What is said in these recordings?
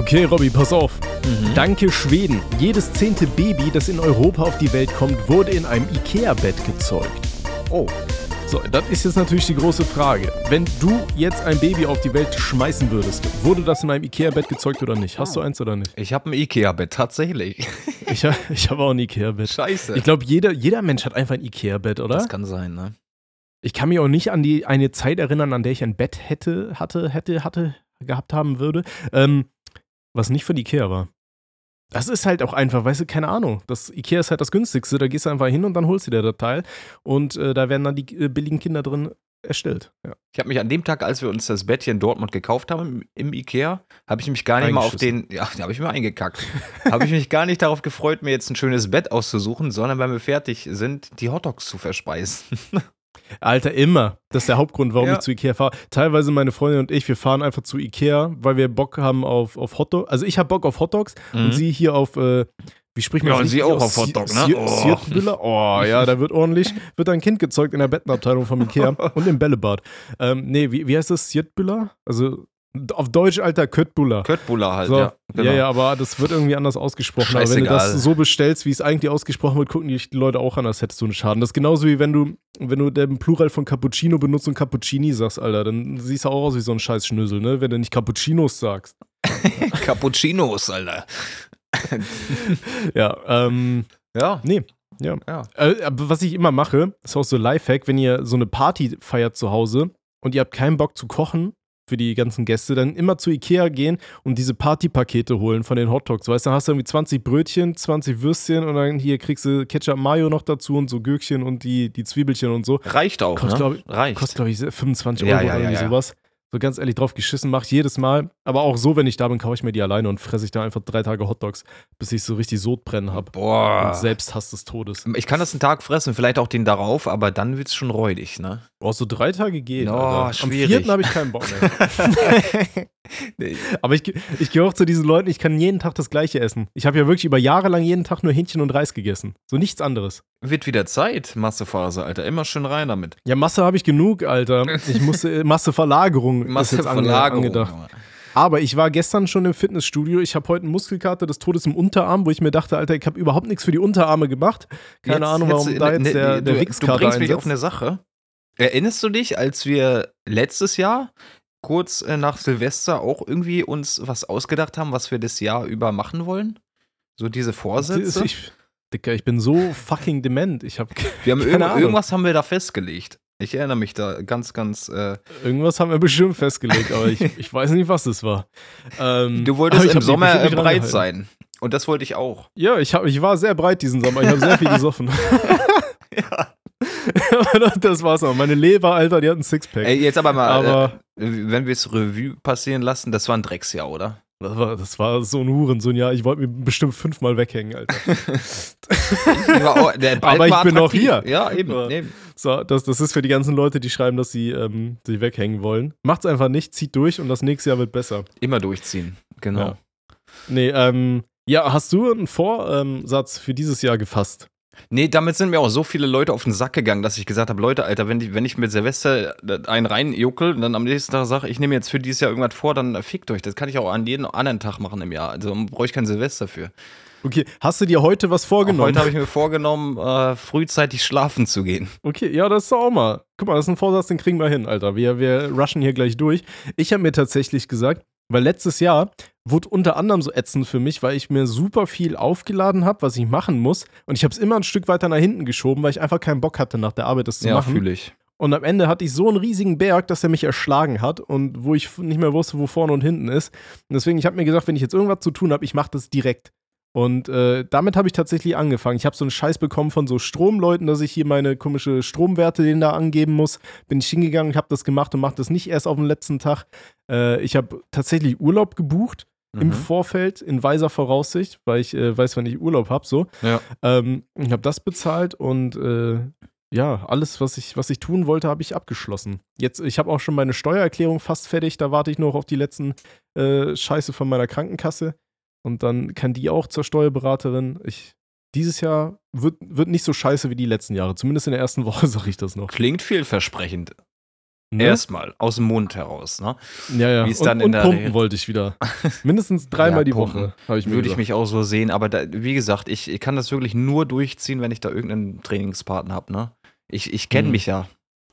Okay, Robby, pass auf. Danke Schweden. Jedes zehnte Baby, das in Europa auf die Welt kommt, wurde in einem Ikea-Bett gezeugt. Oh. So, das ist jetzt natürlich die große Frage. Wenn du jetzt ein Baby auf die Welt schmeißen würdest, wurde das in einem Ikea-Bett gezeugt oder nicht? Hast du eins oder nicht? Ich habe ein Ikea-Bett, tatsächlich. Ich, ich habe auch ein Ikea-Bett. Scheiße. Ich glaube, jeder, jeder Mensch hat einfach ein Ikea-Bett, oder? das kann sein, ne? Ich kann mich auch nicht an die eine Zeit erinnern, an der ich ein Bett hätte, hatte, hätte, hatte, gehabt haben würde, ähm, was nicht von Ikea war. Das ist halt auch einfach, weißt du, keine Ahnung. Das Ikea ist halt das günstigste. Da gehst du einfach hin und dann holst du dir das Teil. Und äh, da werden dann die äh, billigen Kinder drin erstellt. Ja. Ich habe mich an dem Tag, als wir uns das Bett hier in Dortmund gekauft haben, im, im Ikea, habe ich mich gar nicht mal auf den, ja, da habe ich mir eingekackt, habe ich mich gar nicht darauf gefreut, mir jetzt ein schönes Bett auszusuchen, sondern wenn wir fertig sind, die Hotdogs zu verspeisen. Alter, immer. Das ist der Hauptgrund, warum Ja. ich zu Ikea fahre. Teilweise meine Freundin und ich, wir fahren einfach zu Ikea, weil wir Bock haben auf, auf Hotdogs. Also ich habe Bock auf Hotdogs und sie hier auf, äh, wie spricht man Mhm. Ja, das und sie auch auf Hotdog, ne? Sie- Oh. Oh, ja, da wird ordentlich, wird ein Kind gezeugt in der Bettenabteilung vom Ikea und im Bällebad. Ähm, nee, wie, wie heißt das? Sirtbüller? Also auf Deutsch, Alter, Köttbüller. Köttbullar halt, So, ja. genau. ja, ja, aber das wird irgendwie anders ausgesprochen. Aber wenn du das so bestellst, wie es eigentlich ausgesprochen wird, gucken die Leute auch an, als hättest du einen Schaden. Das ist genauso wie wenn du, wenn du den Plural von Cappuccino benutzt und Cappuccini sagst, Alter, dann siehst du auch aus wie so ein scheiß Schnösel, ne? Wenn du nicht Cappuccinos sagst. Cappuccinos, Alter. Ja, ähm, Ja. nee. Ja. Ja. Äh, was ich immer mache, ist auch so Lifehack, wenn ihr so eine Party feiert zu Hause und ihr habt keinen Bock zu kochen für die ganzen Gäste, dann immer zu Ikea gehen und diese Partypakete holen von den Hotdogs. Weißt du, dann hast du irgendwie 20 Brötchen, 20 Würstchen und dann hier kriegst du Ketchup Mayo noch dazu und so Gürkchen und die, die Zwiebelchen und so. Reicht auch, Kostet, ne? glaub ich- Reicht. Kostet, glaube ich, 25 Ja, Euro ja, oder ja, irgendwie ja. sowas. So ganz ehrlich drauf geschissen, mache ich jedes Mal. Aber auch so, wenn ich da bin, kaufe ich mir die alleine und fresse ich da einfach drei Tage Hotdogs, bis ich so richtig Sodbrennen habe. Boah. Und Selbsthass des Todes. Ich kann das einen Tag fressen, vielleicht auch den darauf, aber dann wird's schon räudig, ne? Oh, so drei Tage geht. Oh, Alter. Am vierten habe ich keinen Bock mehr. Aber ich, ich gehe auch zu diesen Leuten, ich kann jeden Tag das Gleiche essen. Ich habe ja wirklich über Jahre lang jeden Tag nur Hähnchen und Reis gegessen. So nichts anderes. Wird wieder Zeit, Massephase, Alter. Immer schön rein damit. Ja, Masse habe ich genug, Alter. Ich musste Masseverlagerung ist jetzt ange, angedacht. Aber ich war gestern schon im Fitnessstudio. Ich habe heute eine Muskelkater des Todes im Unterarm, wo ich mir dachte, Alter, ich habe überhaupt nichts für die Unterarme gemacht. Keine Jetzt- Ahnung, warum da ne, jetzt ne, der, der du, du bringst mich einsetzt. auf eine Sache. Erinnerst du dich, als wir letztes Jahr kurz äh, nach Silvester auch irgendwie uns was ausgedacht haben, was wir das Jahr über machen wollen? So diese Vorsätze? Ich, Dicker, ich bin so fucking dement. Ich habe wir haben irgend, Ahnung. irgendwas haben wir da festgelegt. Ich erinnere mich da ganz, ganz. Äh, Irgendwas haben wir bestimmt festgelegt, aber ich, ich weiß nicht, was das war. Ähm, du wolltest im hab Sommer breit sein. Und das wollte ich auch. Ja, ich, hab, ich war sehr breit diesen Sommer. Ich habe sehr viel gesoffen. Ja. Das, war's auch. Meine Leber, Alter, die hat ein Sixpack. Ey, jetzt aber mal, Aber- äh, wenn wir es Revue passieren lassen, das war ein Drecksjahr, oder? Das war, das war so ein Hurensohn, ja. Ich wollte mir bestimmt fünfmal weghängen, Alter. Auch- Aber ich bin noch hier. Ja, eben. Ja. eben. So, das, das ist für die ganzen Leute, die schreiben, dass sie ähm, sich weghängen wollen. Macht's einfach nicht, zieht durch und das nächste Jahr wird besser. Immer durchziehen. Genau. Ja. Nee, ähm, ja, hast du einen Vorsatz für dieses Jahr gefasst? Nee, damit sind mir auch so viele Leute auf den Sack gegangen, dass ich gesagt habe, Leute, Alter, wenn ich, wenn ich mit Silvester einen reinjuckel und dann am nächsten Tag sage, ich nehme jetzt für dieses Jahr irgendwas vor, dann fickt euch. Das kann ich auch an jeden anderen Tag machen im Jahr. Also brauche ich kein Silvester für. Okay, hast du dir heute was vorgenommen? Heute habe ich mir vorgenommen, äh, frühzeitig schlafen zu gehen. Okay, ja, das ist auch mal. Guck mal, das ist ein Vorsatz, den kriegen wir hin, Alter. Wir, wir rushen hier gleich durch. Ich habe mir tatsächlich gesagt, weil letztes Jahr wurde unter anderem so ätzend für mich, weil ich mir super viel aufgeladen habe, was ich machen muss. Und ich habe es immer ein Stück weiter nach hinten geschoben, weil ich einfach keinen Bock hatte, nach der Arbeit das zu machen. fühle ich. Und am Ende hatte ich so einen riesigen Berg, dass er mich erschlagen hat und wo ich nicht mehr wusste, wo vorne und hinten ist. Und deswegen, ich habe mir gesagt, wenn ich jetzt irgendwas zu tun habe, ich mache das direkt. Und äh, damit habe ich tatsächlich angefangen. Ich habe so einen Scheiß bekommen von so Stromleuten, dass ich hier meine komische Stromwerte denen da angeben muss. Bin ich hingegangen, habe das gemacht und mache das nicht erst auf den letzten Tag. Äh, ich habe tatsächlich Urlaub gebucht im Mhm. Vorfeld in weiser Voraussicht, weil ich äh, weiß, wann ich Urlaub habe. So. Ja. Ähm, ich habe das bezahlt und äh, ja, alles, was ich, was ich tun wollte, habe ich abgeschlossen. Jetzt, ich habe auch schon meine Steuererklärung fast fertig. Da warte ich noch auf die letzten äh, Scheiße von meiner Krankenkasse. Und dann kann die auch zur Steuerberaterin. Ich, dieses Jahr wird, wird nicht so scheiße wie die letzten Jahre. Zumindest in der ersten Woche sage ich das noch. Klingt vielversprechend. Ne? Erstmal, aus dem Mund heraus. Ne? ja, ja. wie es und, dann in und der pumpen Re- wollte ich wieder. Mindestens dreimal Ja, die. Woche, habe ich mir Würde ich mich auch so sehen, aber da, wie gesagt, ich, ich kann das wirklich nur durchziehen, wenn ich da irgendeinen Trainingspartner habe. Ne? Ich, ich kenne Mhm. mich ja.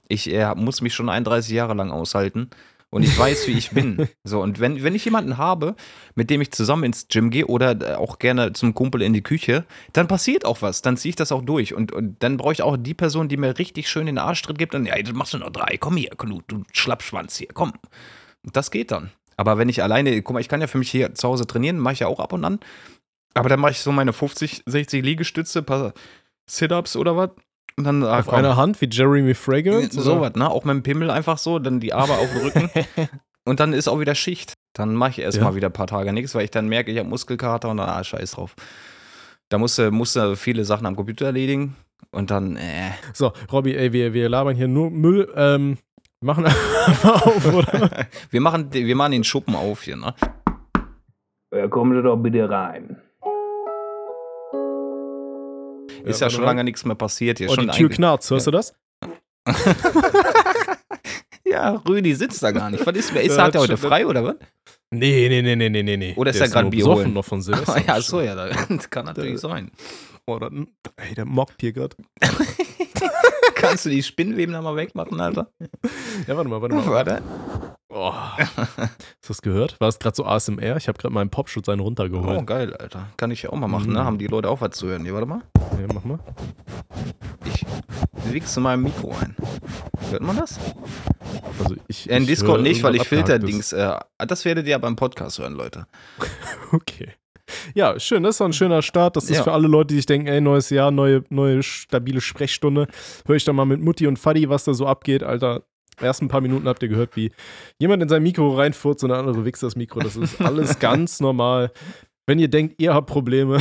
Ich äh, muss mich schon 31 Jahre lang aushalten und ich weiß, wie ich bin. So, und wenn, wenn ich jemanden habe, mit dem ich zusammen ins Gym gehe oder äh, auch gerne zum Kumpel in die Küche, dann passiert auch was. Dann ziehe ich das auch durch. Und, und dann brauche ich auch die Person, die mir richtig schön den Arschtritt gibt und, ja, das machst du noch drei. Komm hier, Knut, du Schlappschwanz hier, komm. Und das geht dann. Aber wenn ich alleine, guck mal, ich kann ja für mich hier zu Hause trainieren, mache ich ja auch ab und an. Aber dann mache ich so meine 50, 60 Liegestütze, paar Sit-Ups oder was. Und dann ah, Auf komm. einer Hand wie Jeremy Fragrance? So oder? was, ne? Auch mit dem Pimmel einfach so, dann die Arme auf dem Rücken. und dann ist auch wieder Schicht. Dann mache ich erstmal Ja. wieder ein paar Tage nichts, weil ich dann merke, ich habe Muskelkater und dann, ah, scheiß drauf. Da musst du, musst du viele Sachen am Computer erledigen. Und dann, äh, So, Robby, ey, wir, wir labern hier nur Müll. Ähm, wir machen einfach auf, oder? wir, machen, wir machen den Schuppen auf hier, ne? Ja, kommen Sie doch bitte rein. Ist ja, schon lange nichts mehr passiert hier. Oh, schon die Tür knarzt, hörst du das? Ja, Rüdi sitzt da gar nicht. Was ist, ist Ja, hat er heute frei oder was? Nee, nee, nee, nee, nee, nee. Oder ist Der er nur Bier noch von Silvester. ja, so ja, das kann natürlich sein. Oh, das, ey, der mockt hier gerade. Kannst du die Spinnweben da mal wegmachen, Alter? Ja, warte mal, warte mal. Warte. Oh. Hast du das gehört? War es gerade so ASMR? Ich habe gerade meinen Popschutz einen Oh, runtergeholt. geil, Alter. Kann ich ja auch mal machen, ne? Mhm. Haben die Leute auch was zu hören. Hier, warte mal. Ja, mach mal. Ich wichse im Mikro ein. Hört man das? Also ich, In ich Discord höre nicht, weil ich Filterdings. Äh, das werdet ihr ja beim Podcast hören, Leute. Okay. Ja, schön, das ist doch ein schöner Start. Das ist Ja. für alle Leute, die sich denken, ey, neues Jahr, neue, neue stabile Sprechstunde. Hör ich da mal mit Mutti und Faddy, was da so abgeht, Alter. Erst ein paar Minuten habt ihr gehört, wie jemand in sein Mikro reinfurzt und der andere wichst das Mikro. Das ist alles ganz normal. Wenn ihr denkt, ihr habt Probleme,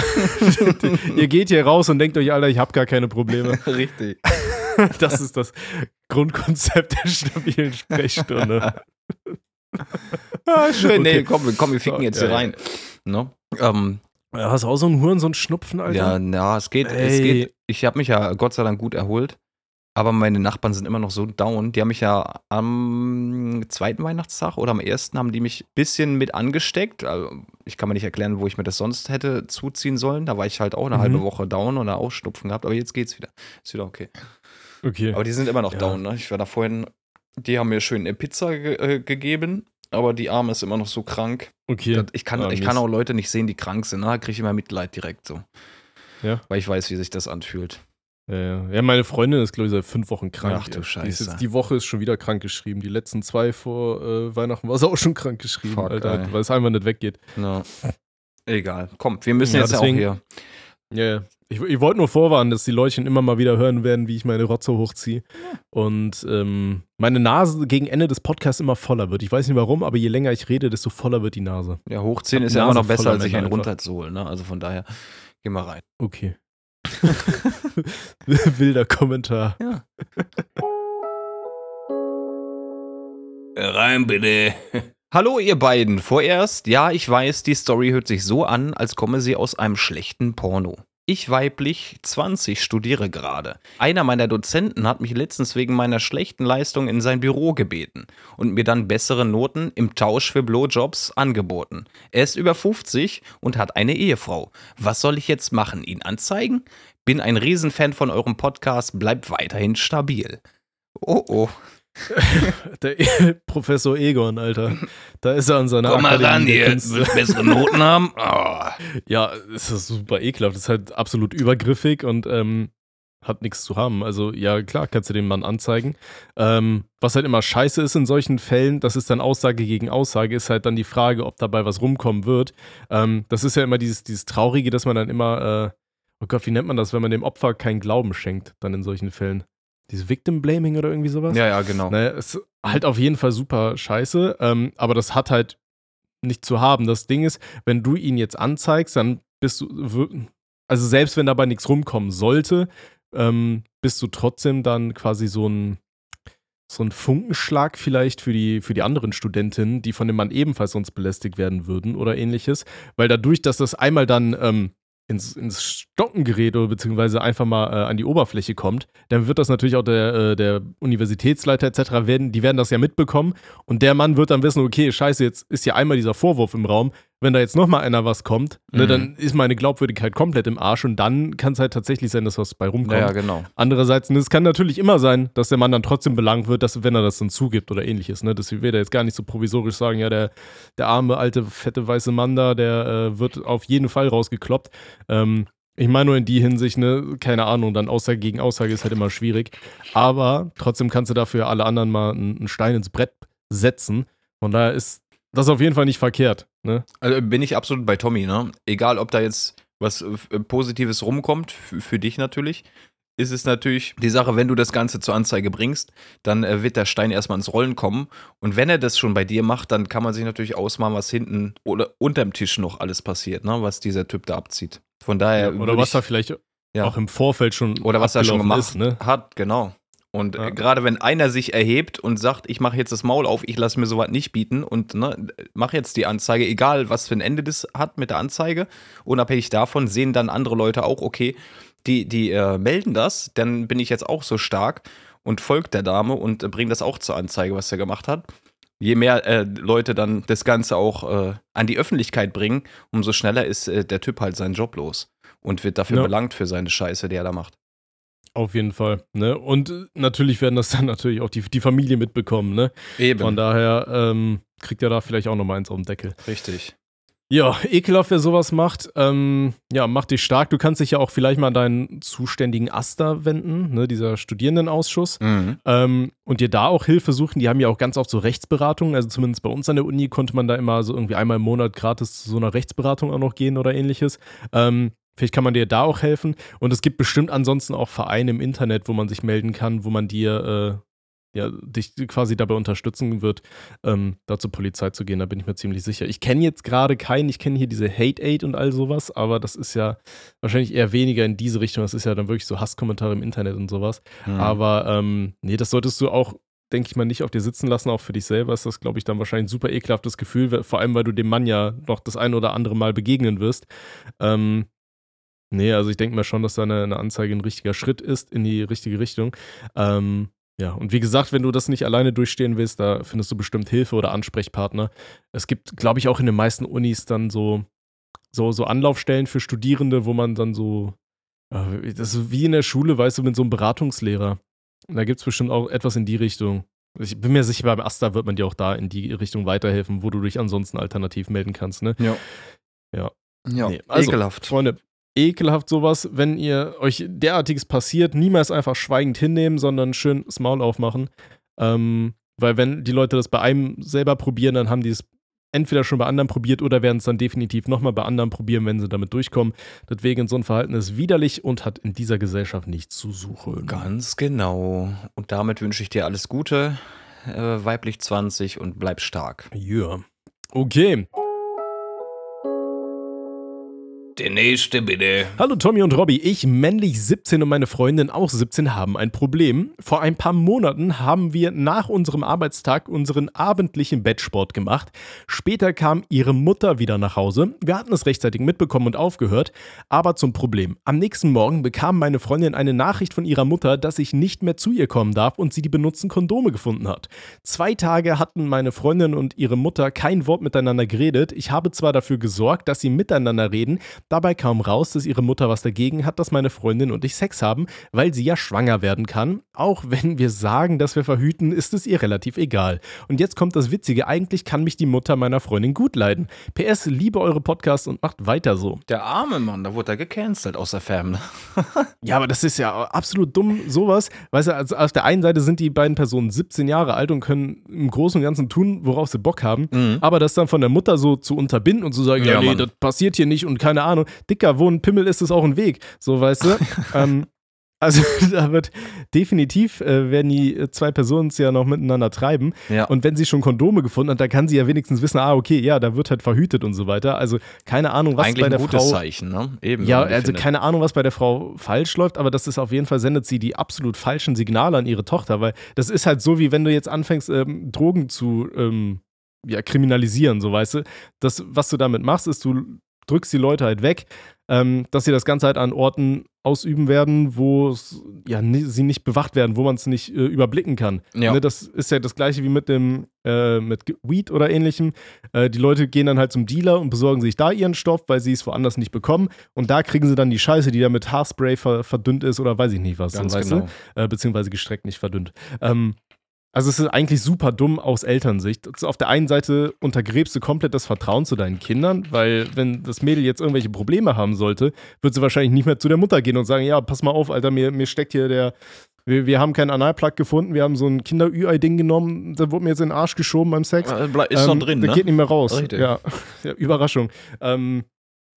ihr geht hier raus und denkt euch, Alter, ich habe gar keine Probleme. Richtig. Das ist das Grundkonzept der stabilen Sprechstunde. Ah, schön. Okay. Nee, komm, wir- komm, wir ficken jetzt ja, hier ja. rein. Ne? Ähm, Ja, hast du auch so einen Huren, so einen Schnupfen, Alter? ja, na, es geht, es geht. Ich habe mich ja Gott sei Dank gut erholt. Aber meine Nachbarn sind immer noch so down. Die haben mich ja am zweiten Weihnachtstag oder am ersten haben die mich ein bisschen mit angesteckt. Also, ich kann mir nicht erklären, wo ich mir das sonst hätte zuziehen sollen. Da war ich halt auch eine Mhm. halbe Woche down und auch Schnupfen gehabt. Aber jetzt geht's wieder. Ist wieder okay. Okay. Aber die sind immer noch Ja. down. Ne? Ich war da vorhin, die haben mir schön eine Pizza ge äh, gegeben. Aber die Arme ist immer noch so krank. okay. Ich kann, Ah, ich kann auch Leute nicht sehen, die krank sind. ne? Da kriege ich immer Mitleid direkt so. Ja. Weil ich weiß, wie sich das anfühlt. Ja, meine Freundin ist, glaube ich, seit fünf Wochen krank. Ach du Die Scheiße. jetzt, die Woche ist schon wieder krank geschrieben. Die letzten zwei vor äh, Weihnachten war sie auch schon krank geschrieben, Fuck, Alter, weil es einfach nicht weggeht. Na. Egal. Komm, wir müssen Ja, jetzt deswegen- ja auch hier. Ja, ja. Ich, ich wollte nur vorwarnen, dass die Leutchen immer mal wieder hören werden, wie ich meine Rotze hochziehe. Und ähm, meine Nase gegen Ende des Podcasts immer voller wird. Ich weiß nicht warum, aber je länger ich rede, desto voller wird die Nase. Ja, hochziehen ist die ja immer noch besser, als sich einen runterzuholen. Ne? Also von daher, geh mal rein. Okay. Wilder Kommentar. Ja. Rein bitte. Hallo ihr beiden. Vorerst, ja, ich weiß, die Story hört sich so an, als komme sie aus einem schlechten Porno. Ich weiblich 20 studiere gerade. Einer meiner Dozenten hat mich letztens wegen meiner schlechten Leistung in sein Büro gebeten und mir dann bessere Noten im Tausch für Blowjobs angeboten. Er ist über 50 und hat eine Ehefrau. Was soll ich jetzt machen? Ihn anzeigen? Bin ein Riesenfan von eurem Podcast, bleibt weiterhin stabil. Oh oh. Der Professor Egon, Alter. Da ist er an seiner Komm mal ran, Künste. wird bessere Noten haben. Oh. Ja, es ist super ekelhaft. Das ist halt absolut übergriffig und ähm, hat nichts zu haben. Also, ja, klar, kannst du den Mann anzeigen. Ähm, was halt immer scheiße ist in solchen Fällen, das ist dann Aussage gegen Aussage, ist halt dann die Frage, ob dabei was rumkommen wird. Ähm, das ist ja immer dieses, dieses Traurige, dass man dann immer, äh, oh Gott, wie nennt man das, wenn man dem Opfer keinen Glauben schenkt, dann in solchen Fällen? Dieses Victim Blaming oder irgendwie sowas? Ja, ja, genau. Naja, ist halt auf jeden Fall super scheiße, ähm, aber das hat halt nicht zu haben. Das Ding ist, wenn du ihn jetzt anzeigst, dann bist du, also selbst wenn dabei nichts rumkommen sollte, ähm, bist du trotzdem dann quasi so ein, so ein Funkenschlag vielleicht für die, für die anderen Studentinnen, die von dem Mann ebenfalls sonst belästigt werden würden oder ähnliches. Weil dadurch, dass das einmal dann ähm, ins, ins Stocken gerät oder beziehungsweise einfach mal äh, an die Oberfläche kommt, dann wird das natürlich auch der, äh, der Universitätsleiter etc. werden, die werden das ja mitbekommen und der Mann wird dann wissen, okay, scheiße, jetzt ist ja einmal dieser Vorwurf im Raum, wenn da jetzt nochmal einer was kommt, ne, Mhm. dann ist meine Glaubwürdigkeit komplett im Arsch und dann kann es halt tatsächlich sein, dass was bei rumkommt. Ja, genau. Andererseits, ne, es kann natürlich immer sein, dass der Mann dann trotzdem belangt wird, dass, wenn er das dann zugibt oder ähnliches. Ne? Das will er jetzt gar nicht so provisorisch sagen, ja, der, der arme, alte, fette, weiße Mann da, der äh, wird auf jeden Fall rausgekloppt. Ähm, ich meine nur in die Hinsicht, ne, keine Ahnung, dann Aussage gegen Aussage ist halt immer schwierig. Aber trotzdem kannst du dafür alle anderen mal einen Stein ins Brett setzen. Von daher ist das auf jeden Fall nicht verkehrt. Ne? Also bin ich absolut bei Tommy, ne? Egal, ob da jetzt was äh, Positives rumkommt, für, dich natürlich, ist es natürlich die Sache, wenn du das Ganze zur Anzeige bringst, dann äh, wird der Stein erstmal ins Rollen kommen. Und wenn er das schon bei dir macht, dann kann man sich natürlich ausmalen, was hinten oder unterm Tisch noch alles passiert, ne? Was dieser Typ da abzieht. Von daher. oder würd was da vielleicht ja. auch im Vorfeld schon oder was er schon gemacht ist, ne? hat, genau. Und Ja. gerade wenn einer sich erhebt und sagt, ich mache jetzt das Maul auf, ich lasse mir sowas nicht bieten und ne, mache jetzt die Anzeige, egal was für ein Ende das hat mit der Anzeige, unabhängig davon sehen dann andere Leute auch, okay, die, die äh, melden das, dann bin ich jetzt auch so stark und folgt der Dame und äh, bringe das auch zur Anzeige, was er gemacht hat. Je mehr äh, Leute dann das Ganze auch äh, an die Öffentlichkeit bringen, umso schneller ist äh, der Typ halt seinen Job los und wird dafür Ja. belangt für seine Scheiße, die er da macht. Auf jeden Fall. Ne? Und äh, natürlich werden das dann natürlich auch die, die Familie mitbekommen. Ne? Eben. Von daher ähm, kriegt er da vielleicht auch nochmal eins auf den Deckel. Richtig. Ja, ekelhaft, wer sowas macht. Ähm, ja, mach dich stark. Du kannst dich ja auch vielleicht mal an deinen zuständigen Aster wenden, ne? dieser Studierendenausschuss. Mhm. Ähm, und dir da auch Hilfe suchen. Die haben ja auch ganz oft so Rechtsberatungen. Also zumindest bei uns an der Uni konnte man da immer so irgendwie einmal im Monat gratis zu so einer Rechtsberatung auch noch gehen oder ähnliches. Ähm, vielleicht kann man dir da auch helfen. Und es gibt bestimmt ansonsten auch Vereine im Internet, wo man sich melden kann, wo man dir äh, ja, dich quasi dabei unterstützen wird, ähm, da zur Polizei zu gehen. Da bin ich mir ziemlich sicher. Ich kenne jetzt gerade keinen, ich kenne hier diese Hate Aid und all sowas, aber das ist ja wahrscheinlich eher weniger in diese Richtung. Das ist ja dann wirklich so Hasskommentare im Internet und sowas. Mhm. Aber ähm, nee, das solltest du auch, denke ich mal, nicht auf dir sitzen lassen. Auch für dich selber ist das, glaube ich, dann wahrscheinlich ein super ekelhaftes Gefühl, vor allem, weil du dem Mann ja noch das ein oder andere Mal begegnen wirst. Ähm, nee, also ich denke mal schon, dass da eine, eine Anzeige ein richtiger Schritt ist in die richtige Richtung. Ähm, ja, und wie gesagt, wenn du das nicht alleine durchstehen willst, da findest du bestimmt Hilfe oder Ansprechpartner. Es gibt, glaube ich, auch in den meisten Unis dann so, so, so Anlaufstellen für Studierende, wo man dann so, äh, das ist wie in der Schule, weißt du, mit so einem Beratungslehrer. Da gibt es bestimmt auch etwas in die Richtung. Ich bin mir sicher, beim Asta wird man dir auch da in die Richtung weiterhelfen, wo du dich ansonsten alternativ melden kannst, ne? Ja. Ja. Ja, Nee, also, ekelhaft. Freunde, ekelhaft sowas, wenn ihr euch derartiges passiert, niemals einfach schweigend hinnehmen, sondern schön das Maul aufmachen. Ähm, weil wenn die Leute das bei einem selber probieren, dann haben die es entweder schon bei anderen probiert oder werden es dann definitiv nochmal bei anderen probieren, wenn sie damit durchkommen. Deswegen so ein Verhalten ist widerlich und hat in dieser Gesellschaft nichts zu suchen. Ganz genau. Und damit wünsche ich dir alles Gute, äh, weiblich 20 und bleib stark. Ja. Okay. Der nächste bitte. Hallo Tommy und Robby, ich männlich 17 und meine Freundin auch 17 haben ein Problem. Vor ein paar Monaten haben wir nach unserem Arbeitstag unseren abendlichen Bettsport gemacht. Später kam ihre Mutter wieder nach Hause. Wir hatten es rechtzeitig mitbekommen und aufgehört. Aber zum Problem. Am nächsten Morgen bekam meine Freundin eine Nachricht von ihrer Mutter, dass ich nicht mehr zu ihr kommen darf und sie die benutzten Kondome gefunden hat. Zwei Tage hatten meine Freundin und ihre Mutter kein Wort miteinander geredet. Ich habe zwar dafür gesorgt, dass sie miteinander reden, Dabei kam raus, dass ihre Mutter was dagegen hat, dass meine Freundin und ich Sex haben, weil sie ja schwanger werden kann. Auch wenn wir sagen, dass wir verhüten, ist es ihr relativ egal. Und jetzt kommt das Witzige, eigentlich kann mich die Mutter meiner Freundin gut leiden. PS, liebe eure Podcasts und macht weiter so. Der arme Mann, da wurde er gecancelt aus der Fam. ne? Ja, aber das ist ja absolut dumm, sowas. Weißt du, also auf der einen Seite sind die beiden Personen 17 Jahre alt und können im Großen und Ganzen tun, worauf sie Bock haben. Mhm. Aber das dann von der Mutter so zu unterbinden und zu sagen, ja, Ja, nee, Mann. das passiert hier nicht und keine Ahnung. Dicker, wo ein Pimmel ist, ist auch ein Weg. So, weißt du? ähm, also da wird definitiv, äh, werden die äh, zwei Personen es ja noch miteinander treiben. Ja. Und wenn sie schon Kondome gefunden hat, dann kann sie ja wenigstens wissen, ah, okay, ja, da wird halt verhütet und so weiter. Also keine Ahnung, was Eigentlich bei der ein gutes Frau Zeichen, ne? Eben. ja, also findet. keine Ahnung, was bei der Frau falsch läuft, aber das ist auf jeden Fall, sendet sie die absolut falschen Signale an ihre Tochter, weil das ist halt so, wie wenn du jetzt anfängst, ähm, Drogen zu ähm, ja, kriminalisieren, so weißt du. Das, was du damit machst, ist, du drückst die Leute halt weg, ähm, dass sie das Ganze halt an Orten ausüben werden, wo ja, sie nicht bewacht werden, wo man es nicht äh, überblicken kann. Ja. Ne, das ist ja das gleiche wie mit dem äh, mit Weed oder ähnlichem. Äh, die Leute gehen dann halt zum Dealer und besorgen sich da ihren Stoff, weil sie es woanders nicht bekommen. Und da kriegen sie dann die Scheiße, die da mit Haarspray ver verdünnt ist oder weiß ich nicht was. Ganz so, genau. Äh, beziehungsweise gestreckt, nicht verdünnt. Ähm, also es ist eigentlich super dumm aus Elternsicht. Auf der einen Seite untergräbst du komplett das Vertrauen zu deinen Kindern, weil wenn das Mädel jetzt irgendwelche Probleme haben sollte, wird sie wahrscheinlich nicht mehr zu der Mutter gehen und sagen, ja, pass mal auf, Alter, mir, mir steckt hier der, wir, wir haben keinen Analplug gefunden, wir haben so ein Kinder-Ü-Ei-Ding genommen, da wurde mir jetzt in den Arsch geschoben beim Sex. Äh, Ist Ähm, noch drin, ne? geht nicht mehr raus. Richtig. Ja. ja, Überraschung. Ähm,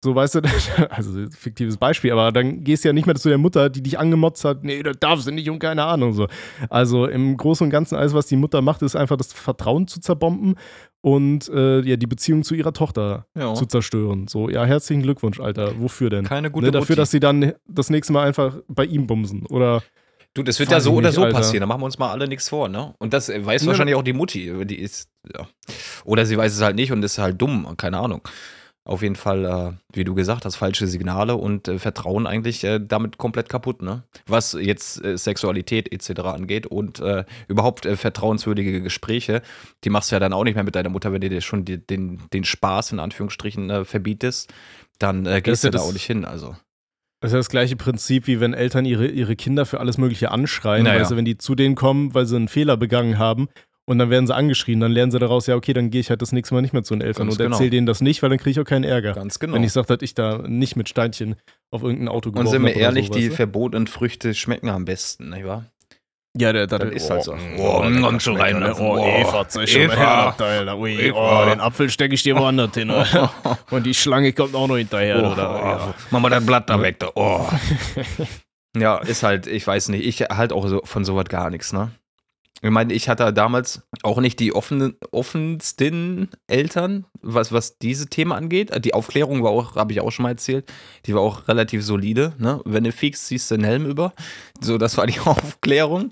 so, weißt du, also fiktives Beispiel, aber dann gehst du ja nicht mehr zu der Mutter, die dich angemotzt hat, nee, das darf sie nicht und keine Ahnung. So. Also im Großen und Ganzen, alles, was die Mutter macht, ist einfach das Vertrauen zu zerbomben und äh, ja, die Beziehung zu ihrer Tochter Ja. zu zerstören. So, ja, herzlichen Glückwunsch, Alter. Wofür denn? Keine gute ne, dafür, dass sie dann das nächste Mal einfach bei ihm bumsen. Oder Du, das wird Weiß ja so oder so Alter. passieren. Da machen wir uns mal alle nichts vor, ne? Und das äh, weiß Ja. wahrscheinlich auch die Mutti. Die ist, ja. Oder sie weiß es halt nicht und ist halt dumm, keine Ahnung. Auf jeden Fall, äh, wie du gesagt hast, falsche Signale und äh, Vertrauen eigentlich äh, damit komplett kaputt, ne? Was jetzt äh, Sexualität etc. angeht und äh, überhaupt äh, vertrauenswürdige Gespräche, die machst du ja dann auch nicht mehr mit deiner Mutter, wenn du dir schon die, den, den Spaß in Anführungsstrichen verbietest, dann gehst du da auch nicht hin. Also. Das ist ja das gleiche Prinzip, wie wenn Eltern ihre, ihre Kinder für alles Mögliche anschreien. Naja. Du, wenn die zu denen kommen, weil sie einen Fehler begangen haben und dann werden sie angeschrien, dann lernen sie daraus, ja, okay, dann gehe ich halt das nächste Mal nicht mehr zu den Eltern Ganz und genau. erzähl denen das nicht, weil dann kriege ich auch keinen Ärger. Ganz genau. Wenn ich sage, dass ich da nicht mit Steinchen auf irgendein Auto Und geworfen sind wir ehrlich, so, die verbotenen Früchte schmecken am besten, nicht wahr? Ja, der, der, Das ist halt so. Oh, Mm, komm schon rein, ne? Oh, Eva, zeig schon mal Eva. her, da. Ui, Eva. Oh, den Apfel stecke ich dir woanders hin. oder? Und die Schlange kommt auch noch hinterher. Oh, oder? Ja. Mach mal das Blatt da weg. Da. Oh. ja, ist halt, ich weiß nicht, ich halt auch so, von sowas gar nichts, ne? Ich meine, ich hatte damals auch nicht die offenen, offensten Eltern, was, was diese Themen angeht. Die Aufklärung war auch, habe ich auch schon mal erzählt, die war auch relativ solide. Ne? Wenn du fiegst, ziehst du den Helm über. So, das war die Aufklärung.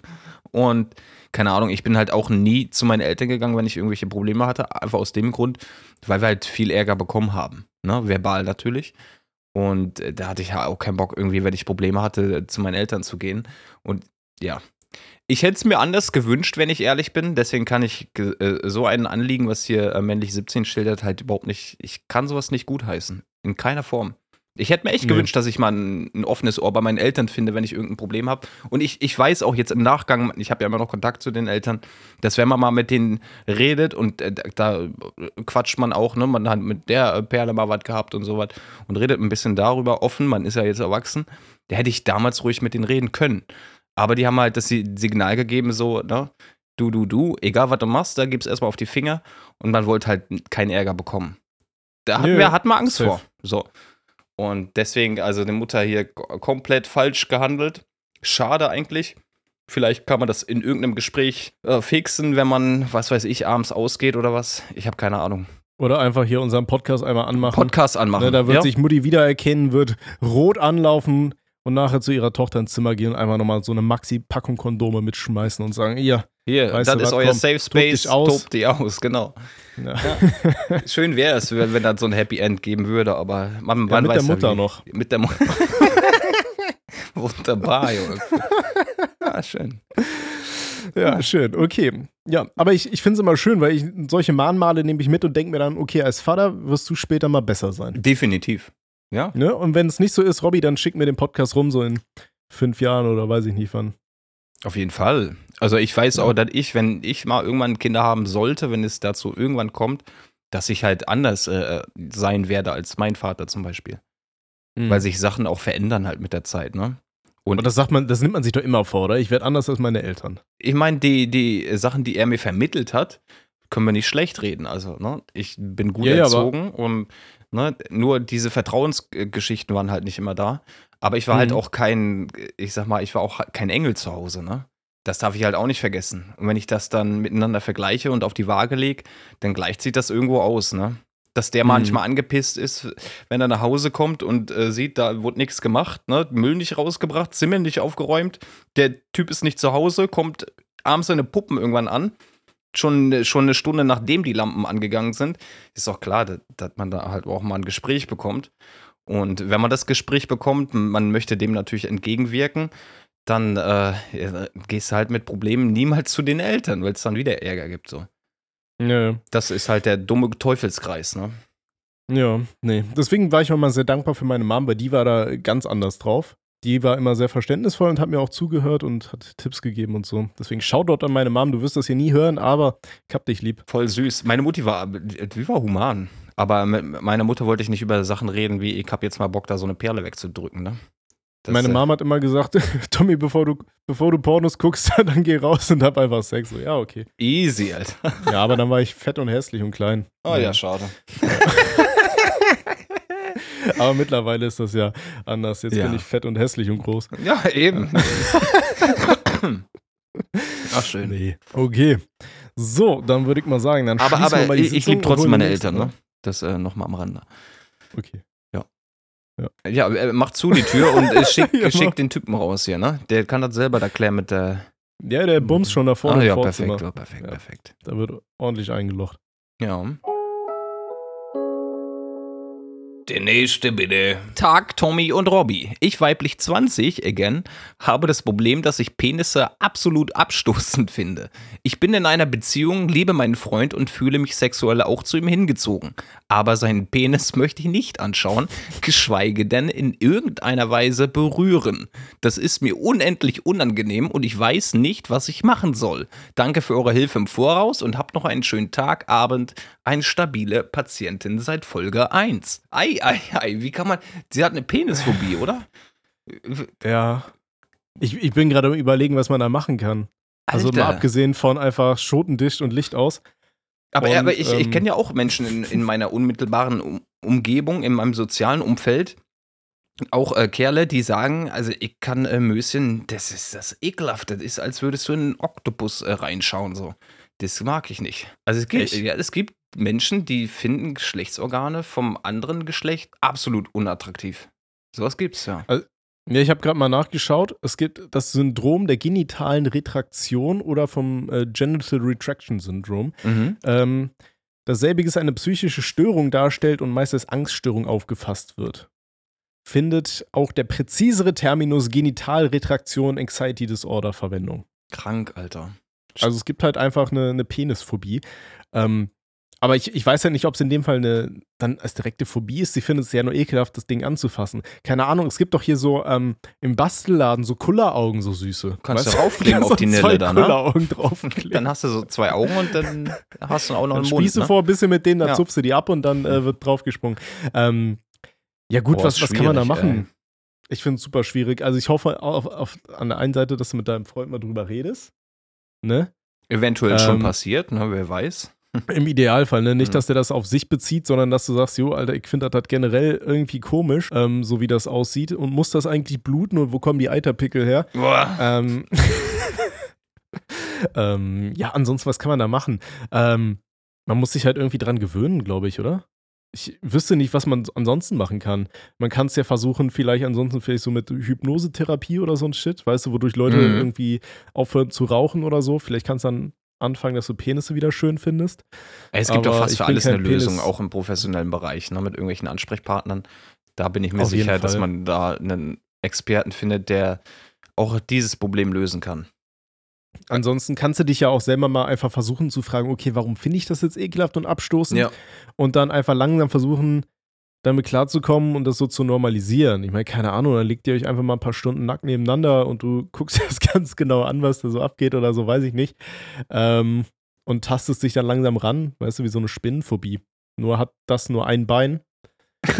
Und keine Ahnung, ich bin halt auch nie zu meinen Eltern gegangen, wenn ich irgendwelche Probleme hatte. Einfach aus dem Grund, weil wir halt viel Ärger bekommen haben. Ne? Verbal natürlich. Und äh, da hatte ich auch keinen Bock, irgendwie, wenn ich Probleme hatte, zu meinen Eltern zu gehen. Und ja, ich hätte es mir anders gewünscht, wenn ich ehrlich bin. Deswegen kann ich äh, so ein Anliegen, was hier äh, männlich 17 schildert, halt überhaupt nicht. Ich kann sowas nicht gutheißen. In keiner Form. Ich hätte mir echt Nee. gewünscht, dass ich mal ein, ein offenes Ohr bei meinen Eltern finde, wenn ich irgendein Problem habe. Und ich, ich weiß auch jetzt im Nachgang, ich habe ja immer noch Kontakt zu den Eltern, dass wenn man mal mit denen redet und äh, da äh, quatscht man auch, ne? Man hat mit der äh, Perle mal was gehabt und sowas und redet ein bisschen darüber offen, man ist ja jetzt erwachsen. Da hätte ich damals ruhig mit denen reden können. Aber die haben halt das Si- Signal gegeben, so, ne? Du, du, du, egal was du machst, da gibst erstmal auf die Finger und man wollte halt keinen Ärger bekommen. Da hatten Nö, wir, hatten wir Angst safe. vor. So. Und deswegen, also die Mutter hier komplett falsch gehandelt. Schade eigentlich. Vielleicht kann man das in irgendeinem Gespräch äh, fixen, wenn man, was weiß ich, abends ausgeht oder was. Ich habe keine Ahnung. Oder einfach hier unseren Podcast einmal anmachen. Podcast anmachen. Ne, da wird ja? sich Mutti wiedererkennen, wird rot anlaufen und nachher zu ihrer Tochter ins Zimmer gehen und einfach nochmal so eine Maxi-Packung Kondome mitschmeißen und sagen, ja, Hier, Weißt das ist was, euer komm, Safe Space. dich aus. Tobt die aus, genau. ja. Schön wäre es, wenn das so ein Happy End geben würde, aber man, man Ja, mit weiß der Mutter wie. noch. Mit der Mutter. Wunderbar, Junge. Ah, schön. Ja, schön, okay. Ja, aber ich, ich finde es immer schön, weil ich solche Mahnmale nehme ich mit und denke mir dann, okay, als Vater wirst du später mal besser sein. Definitiv. Ja. Ne? Und wenn es nicht so ist, Robby, dann schick mir den Podcast rum, so in fünf Jahren oder weiß ich nicht wann. Auf jeden Fall. Also ich weiß Ja. auch, dass ich, wenn ich mal irgendwann Kinder haben sollte, wenn es dazu irgendwann kommt, dass ich halt anders äh, sein werde als mein Vater zum Beispiel. Weil sich Sachen auch verändern halt mit der Zeit, ne? Und das sagt man, das nimmt man sich doch immer vor, oder? Ich werde anders als meine Eltern. Ich meine, die, die Sachen, die er mir vermittelt hat, können wir nicht schlecht reden. Also, ne? Ich bin gut Ja, ja, erzogen und ne, nur diese Vertrauensgeschichten waren halt nicht immer da. Aber ich war halt Mhm. auch kein, ich sag mal, ich war auch kein Engel zu Hause, ne? Das darf ich halt auch nicht vergessen. Und wenn ich das dann miteinander vergleiche und auf die Waage lege, dann gleicht sich das irgendwo aus, ne? Dass der Mhm. manchmal angepisst ist, wenn er nach Hause kommt und äh, sieht, da wurde nichts gemacht, ne? Müll nicht rausgebracht, Zimmer nicht aufgeräumt, der Typ ist nicht zu Hause, kommt abends seine Puppen irgendwann an, schon, schon eine Stunde nachdem die Lampen angegangen sind, ist auch klar, dass, dass man da halt auch mal ein Gespräch bekommt. Und wenn man das Gespräch bekommt, man möchte dem natürlich entgegenwirken, dann äh, gehst du halt mit Problemen niemals zu den Eltern, weil es dann wieder Ärger gibt. So. Ja, Das ist halt der dumme Teufelskreis, ne? ja, nee. Deswegen war ich auch mal sehr dankbar für meine Mom, weil die war da ganz anders drauf. Die war immer sehr verständnisvoll und hat mir auch zugehört und hat Tipps gegeben und so. Deswegen schau dort an meine Mom. Du wirst das hier nie hören, aber ich hab dich lieb. Voll süß. Meine Mutti war, die war human. Aber mit meiner Mutter wollte ich nicht über Sachen reden, wie ich hab jetzt mal Bock, da so eine Perle wegzudrücken, ne? Das, meine äh, Mom hat immer gesagt, Tommy, bevor du, bevor du Pornos guckst, dann geh raus und hab einfach Sex. So, ja, okay. Easy, Alter. Ja, aber dann war ich fett und hässlich und klein. Oh ja, schade. Aber mittlerweile ist das ja anders. Jetzt Ja. bin ich fett und hässlich und groß. Ja, eben. Ach, schön. Nee. Okay. So, dann würde ich mal sagen, dann Aber, aber mal ich, ich liebe trotzdem meine Eltern, ne? Das äh, nochmal am Rande. Okay. Ja, äh, mach zu die Tür und äh, schick, Ja, schick den Typen raus hier, ne? Der kann das selber da klären mit der. Ja, der bumst schon da vorne ah, ja, Vorzimmer. perfekt, ja, perfekt, Ja. perfekt. Da wird ordentlich eingelocht. Ja. Der nächste bitte. Tag, Tommy und Robby. Ich, weiblich 20, again, habe das Problem, dass ich Penisse absolut abstoßend finde. Ich bin in einer Beziehung, liebe meinen Freund und fühle mich sexuell auch zu ihm hingezogen. Aber seinen Penis möchte ich nicht anschauen, geschweige denn in irgendeiner Weise berühren. Das ist mir unendlich unangenehm und ich weiß nicht, was ich machen soll. Danke für eure Hilfe im Voraus und habt noch einen schönen Tag, Abend. Eine stabile Patientin seit Folge 1. Ei, ei, ei, wie kann man. Sie hat eine Penisphobie, oder? Ja. Ich, ich bin gerade am überlegen, was man da machen kann. Also mal abgesehen von einfach Schotendicht und Licht aus. Aber, Und, aber ich, ich ähm, kenne ja auch Menschen in, in meiner unmittelbaren um Umgebung, in meinem sozialen Umfeld, auch äh, Kerle, die sagen, also ich kann äh, Möschen, das ist das ekelhaft, das ist, als würdest du in einen Oktopus äh, reinschauen, so. Das mag ich nicht. Also es gibt, ja, es gibt Menschen, die finden Geschlechtsorgane vom anderen Geschlecht absolut unattraktiv. Sowas gibt's ja. Ja, ich habe gerade mal nachgeschaut. Es gibt das Syndrom der genitalen Retraktion oder vom äh, Genital Retraction Syndrom. Mhm. Ähm, dasselbiges eine psychische Störung darstellt und meist als Angststörung aufgefasst wird. Findet auch der präzisere Terminus Genitalretraktion Anxiety Disorder Verwendung. Krank, Alter. Also es gibt halt einfach eine, eine Penisphobie. Ähm, aber ich, ich weiß ja nicht, ob es in dem Fall eine dann als direkte Phobie ist. Sie findet es ja nur ekelhaft, das Ding anzufassen. Keine Ahnung, es gibt doch hier so ähm, im Bastelladen so Kulleraugen, so süße. Kannst Weißt du raufkleben Kannst auf die Nille dann, ne? Kulleraugen draufkleben. Dann hast du so zwei Augen und dann hast du auch noch Dann einen Mund. spießt du Ne? vor ein bisschen mit denen, dann Ja. zupfst du die ab und dann äh, wird draufgesprungen. Ähm, ja, gut, Boah, was, was kann man da machen? Ich finde es super schwierig. Also ich hoffe auf, auf, an der einen Seite, dass du mit deinem Freund mal drüber redest. Ne? Eventuell schon Ähm, passiert, ne? wer weiß. Im Idealfall, ne? Nicht, Mhm. dass der das auf sich bezieht, sondern dass du sagst, jo, Alter, ich finde das halt generell irgendwie komisch, ähm, so wie das aussieht. Und muss das eigentlich bluten und wo kommen die Eiterpickel her? Boah. Ähm, ähm, ja, ansonsten, was kann man da machen? Ähm, man muss sich halt irgendwie dran gewöhnen, glaube ich, oder? Ich wüsste nicht, was man ansonsten machen kann. Man kann es ja versuchen, vielleicht ansonsten vielleicht so mit Hypnosetherapie oder so ein Shit, weißt du, wodurch Leute Mhm. irgendwie aufhören zu rauchen oder so. Vielleicht kannst du dann anfangen, dass du Penisse wieder schön findest. Es gibt doch fast für alles eine Penis- Lösung, auch im professionellen Bereich, ne? mit irgendwelchen Ansprechpartnern. Da bin ich mir Auf sicher, dass man da einen Experten findet, der auch dieses Problem lösen kann. Ansonsten kannst du dich ja auch selber mal einfach versuchen zu fragen, okay, warum finde ich das jetzt ekelhaft und abstoßend? Und dann einfach langsam versuchen, damit klarzukommen und das so zu normalisieren. Ich meine, keine Ahnung, dann legt ihr euch einfach mal ein paar Stunden nackt nebeneinander und du guckst das ganz genau an, was da so abgeht oder so, weiß ich nicht. Ähm, und tastest dich dann langsam ran, weißt du, wie so eine Spinnenphobie. Nur hat das nur ein Bein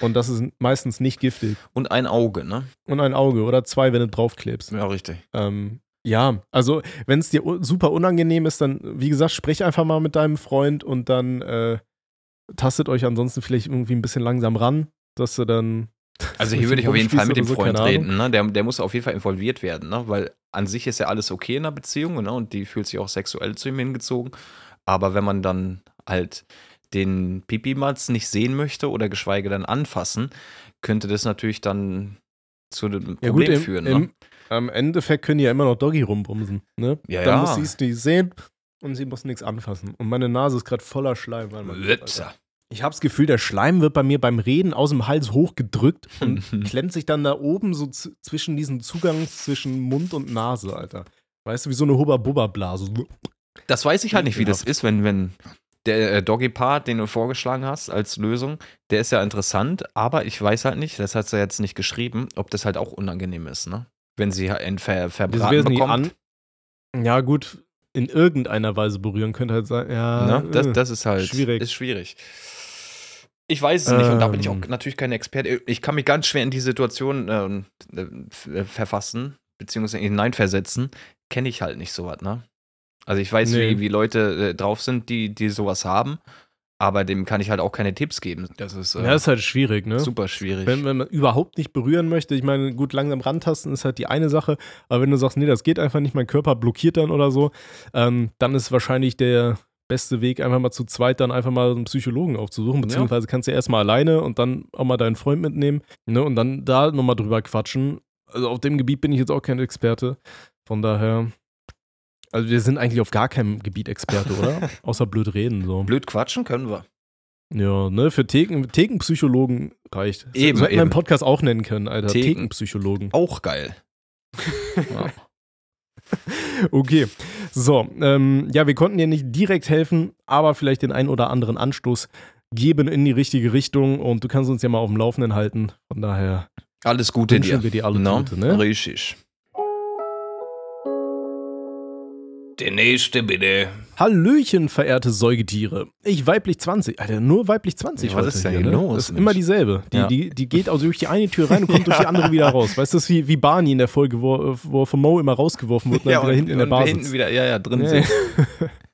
und das ist meistens nicht giftig. Und ein Auge, ne? Und ein Auge oder zwei, wenn du draufklebst. Ja, richtig. Ähm, ja, also wenn es dir super unangenehm ist, dann, wie gesagt, sprich einfach mal mit deinem Freund und dann äh, tastet euch ansonsten vielleicht irgendwie ein bisschen langsam ran, dass du dann. Also hier würde ich auf jeden Fall mit dem Freund so, keine reden, ne? Der, der muss auf jeden Fall involviert werden, ne? Weil an sich ist ja alles okay in einer Beziehung, ne? Und die fühlt sich auch sexuell zu ihm hingezogen. Aber wenn man dann halt den Pipimatz nicht sehen möchte oder geschweige denn anfassen, könnte das natürlich dann zu einem Ja, Problem gut, im, führen. Ne? Im, am Endeffekt können die ja immer noch Doggy rumbumsen, ne? Ja, dann ja. muss sie es nicht sehen, und sie muss nichts anfassen. Und meine Nase ist gerade voller Schleim. Ich habe das Gefühl, der Schleim wird bei mir beim Reden aus dem Hals hochgedrückt und klemmt sich dann da oben so zwischen diesen Zugang zwischen Mund und Nase, Alter. Weißt du, wie so eine Hubba-Bubba-Blase. Das weiß ich halt nicht, wie das ist, wenn, wenn der äh, Doggy-Part, den du vorgeschlagen hast als Lösung, der ist ja interessant, aber ich weiß halt nicht, das hat sie jetzt nicht geschrieben, ob das halt auch unangenehm ist, ne? Wenn sie ein Ver Verbraten bekommt. an. Ja, gut, in irgendeiner Weise berühren könnte halt sein. Ja, Ne? Das, äh. das ist halt schwierig. Ist schwierig. Ich weiß es nicht und da bin ich auch Ähm. natürlich kein Experte. Ich kann mich ganz schwer in die Situation ähm, äh, verfassen, beziehungsweise hineinversetzen. Kenne ich halt nicht sowas, ne? Also ich weiß, Nee. wie, wie Leute äh, drauf sind, die, die sowas haben, aber dem kann ich halt auch keine Tipps geben. Das ist äh, ja, ist halt schwierig, ne? super schwierig. Wenn, wenn man überhaupt nicht berühren möchte, ich meine, gut, langsam rantasten ist halt die eine Sache, aber wenn du sagst, nee, das geht einfach nicht, mein Körper blockiert dann oder so, ähm, dann ist wahrscheinlich der beste Weg, einfach mal zu zweit dann einfach mal einen Psychologen aufzusuchen, beziehungsweise kannst du erstmal alleine und dann auch mal deinen Freund mitnehmen, ne, und dann da nochmal drüber quatschen. Also auf dem Gebiet bin ich jetzt auch kein Experte, von daher, also wir sind eigentlich auf gar keinem Gebiet Experte, oder? Außer blöd reden, so. Blöd quatschen können wir. Ja, ne, für Theken, Thekenpsychologen reicht. Eben, Sollten wir eben. Podcast auch nennen können, Alter. Theken. Thekenpsychologen. Auch geil. ja. Okay. So, ähm, ja, wir konnten dir nicht direkt helfen, aber vielleicht den einen oder anderen Anstoß geben in die richtige Richtung und du kannst uns ja mal auf dem Laufenden halten. Von daher Alles Gute dir. wir dir alle No? Gute, ne? Richtig. Der nächste bitte. Hallöchen, verehrte Säugetiere. Ich weiblich 20. Alter, nur weiblich 20 Ja, was ist denn hier, hier ne? los, Das ist immer dieselbe. Die, Ja. die, die geht also durch die eine Tür rein und kommt durch die andere wieder raus. Weißt du, das ist wie, wie Barney in der Folge, wo, wo er von Mo immer rausgeworfen wird und dann wieder hinten in der Bar hinten sitzt. wieder, ja, ja, drin Ja, sind.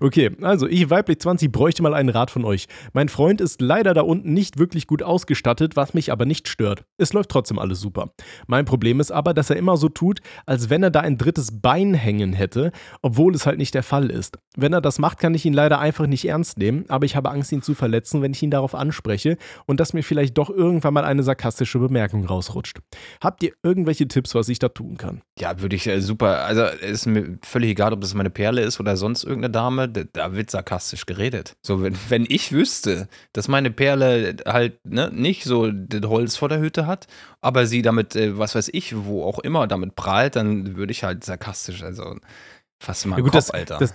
Okay, also ich weiblich 20 bräuchte mal einen Rat von euch. Mein Freund ist leider da unten nicht wirklich gut ausgestattet, was mich aber nicht stört. Es läuft trotzdem alles super. Mein Problem ist aber, dass er immer so tut, als wenn er da ein drittes Bein hängen hätte, obwohl es halt nicht der Fall ist. Wenn er das macht, kann ich ihn leider einfach nicht ernst nehmen, aber ich habe Angst, ihn zu verletzen, wenn ich ihn darauf anspreche und dass mir vielleicht doch irgendwann mal eine sarkastische Bemerkung rausrutscht. Habt ihr irgendwelche Tipps, was ich da tun kann? Ja, würde ich äh, super. Also ist mir völlig egal, ob das meine Perle ist oder sonst irgendeine Dame. Da, wird sarkastisch geredet. So, wenn, wenn ich wüsste, dass meine Perle halt ne, nicht so das Holz vor der Hütte hat, aber sie damit, äh, was weiß ich, wo auch immer damit prahlt, dann würde ich halt sarkastisch, also fast mal Ja, gut, Kopf, das- Alter. das-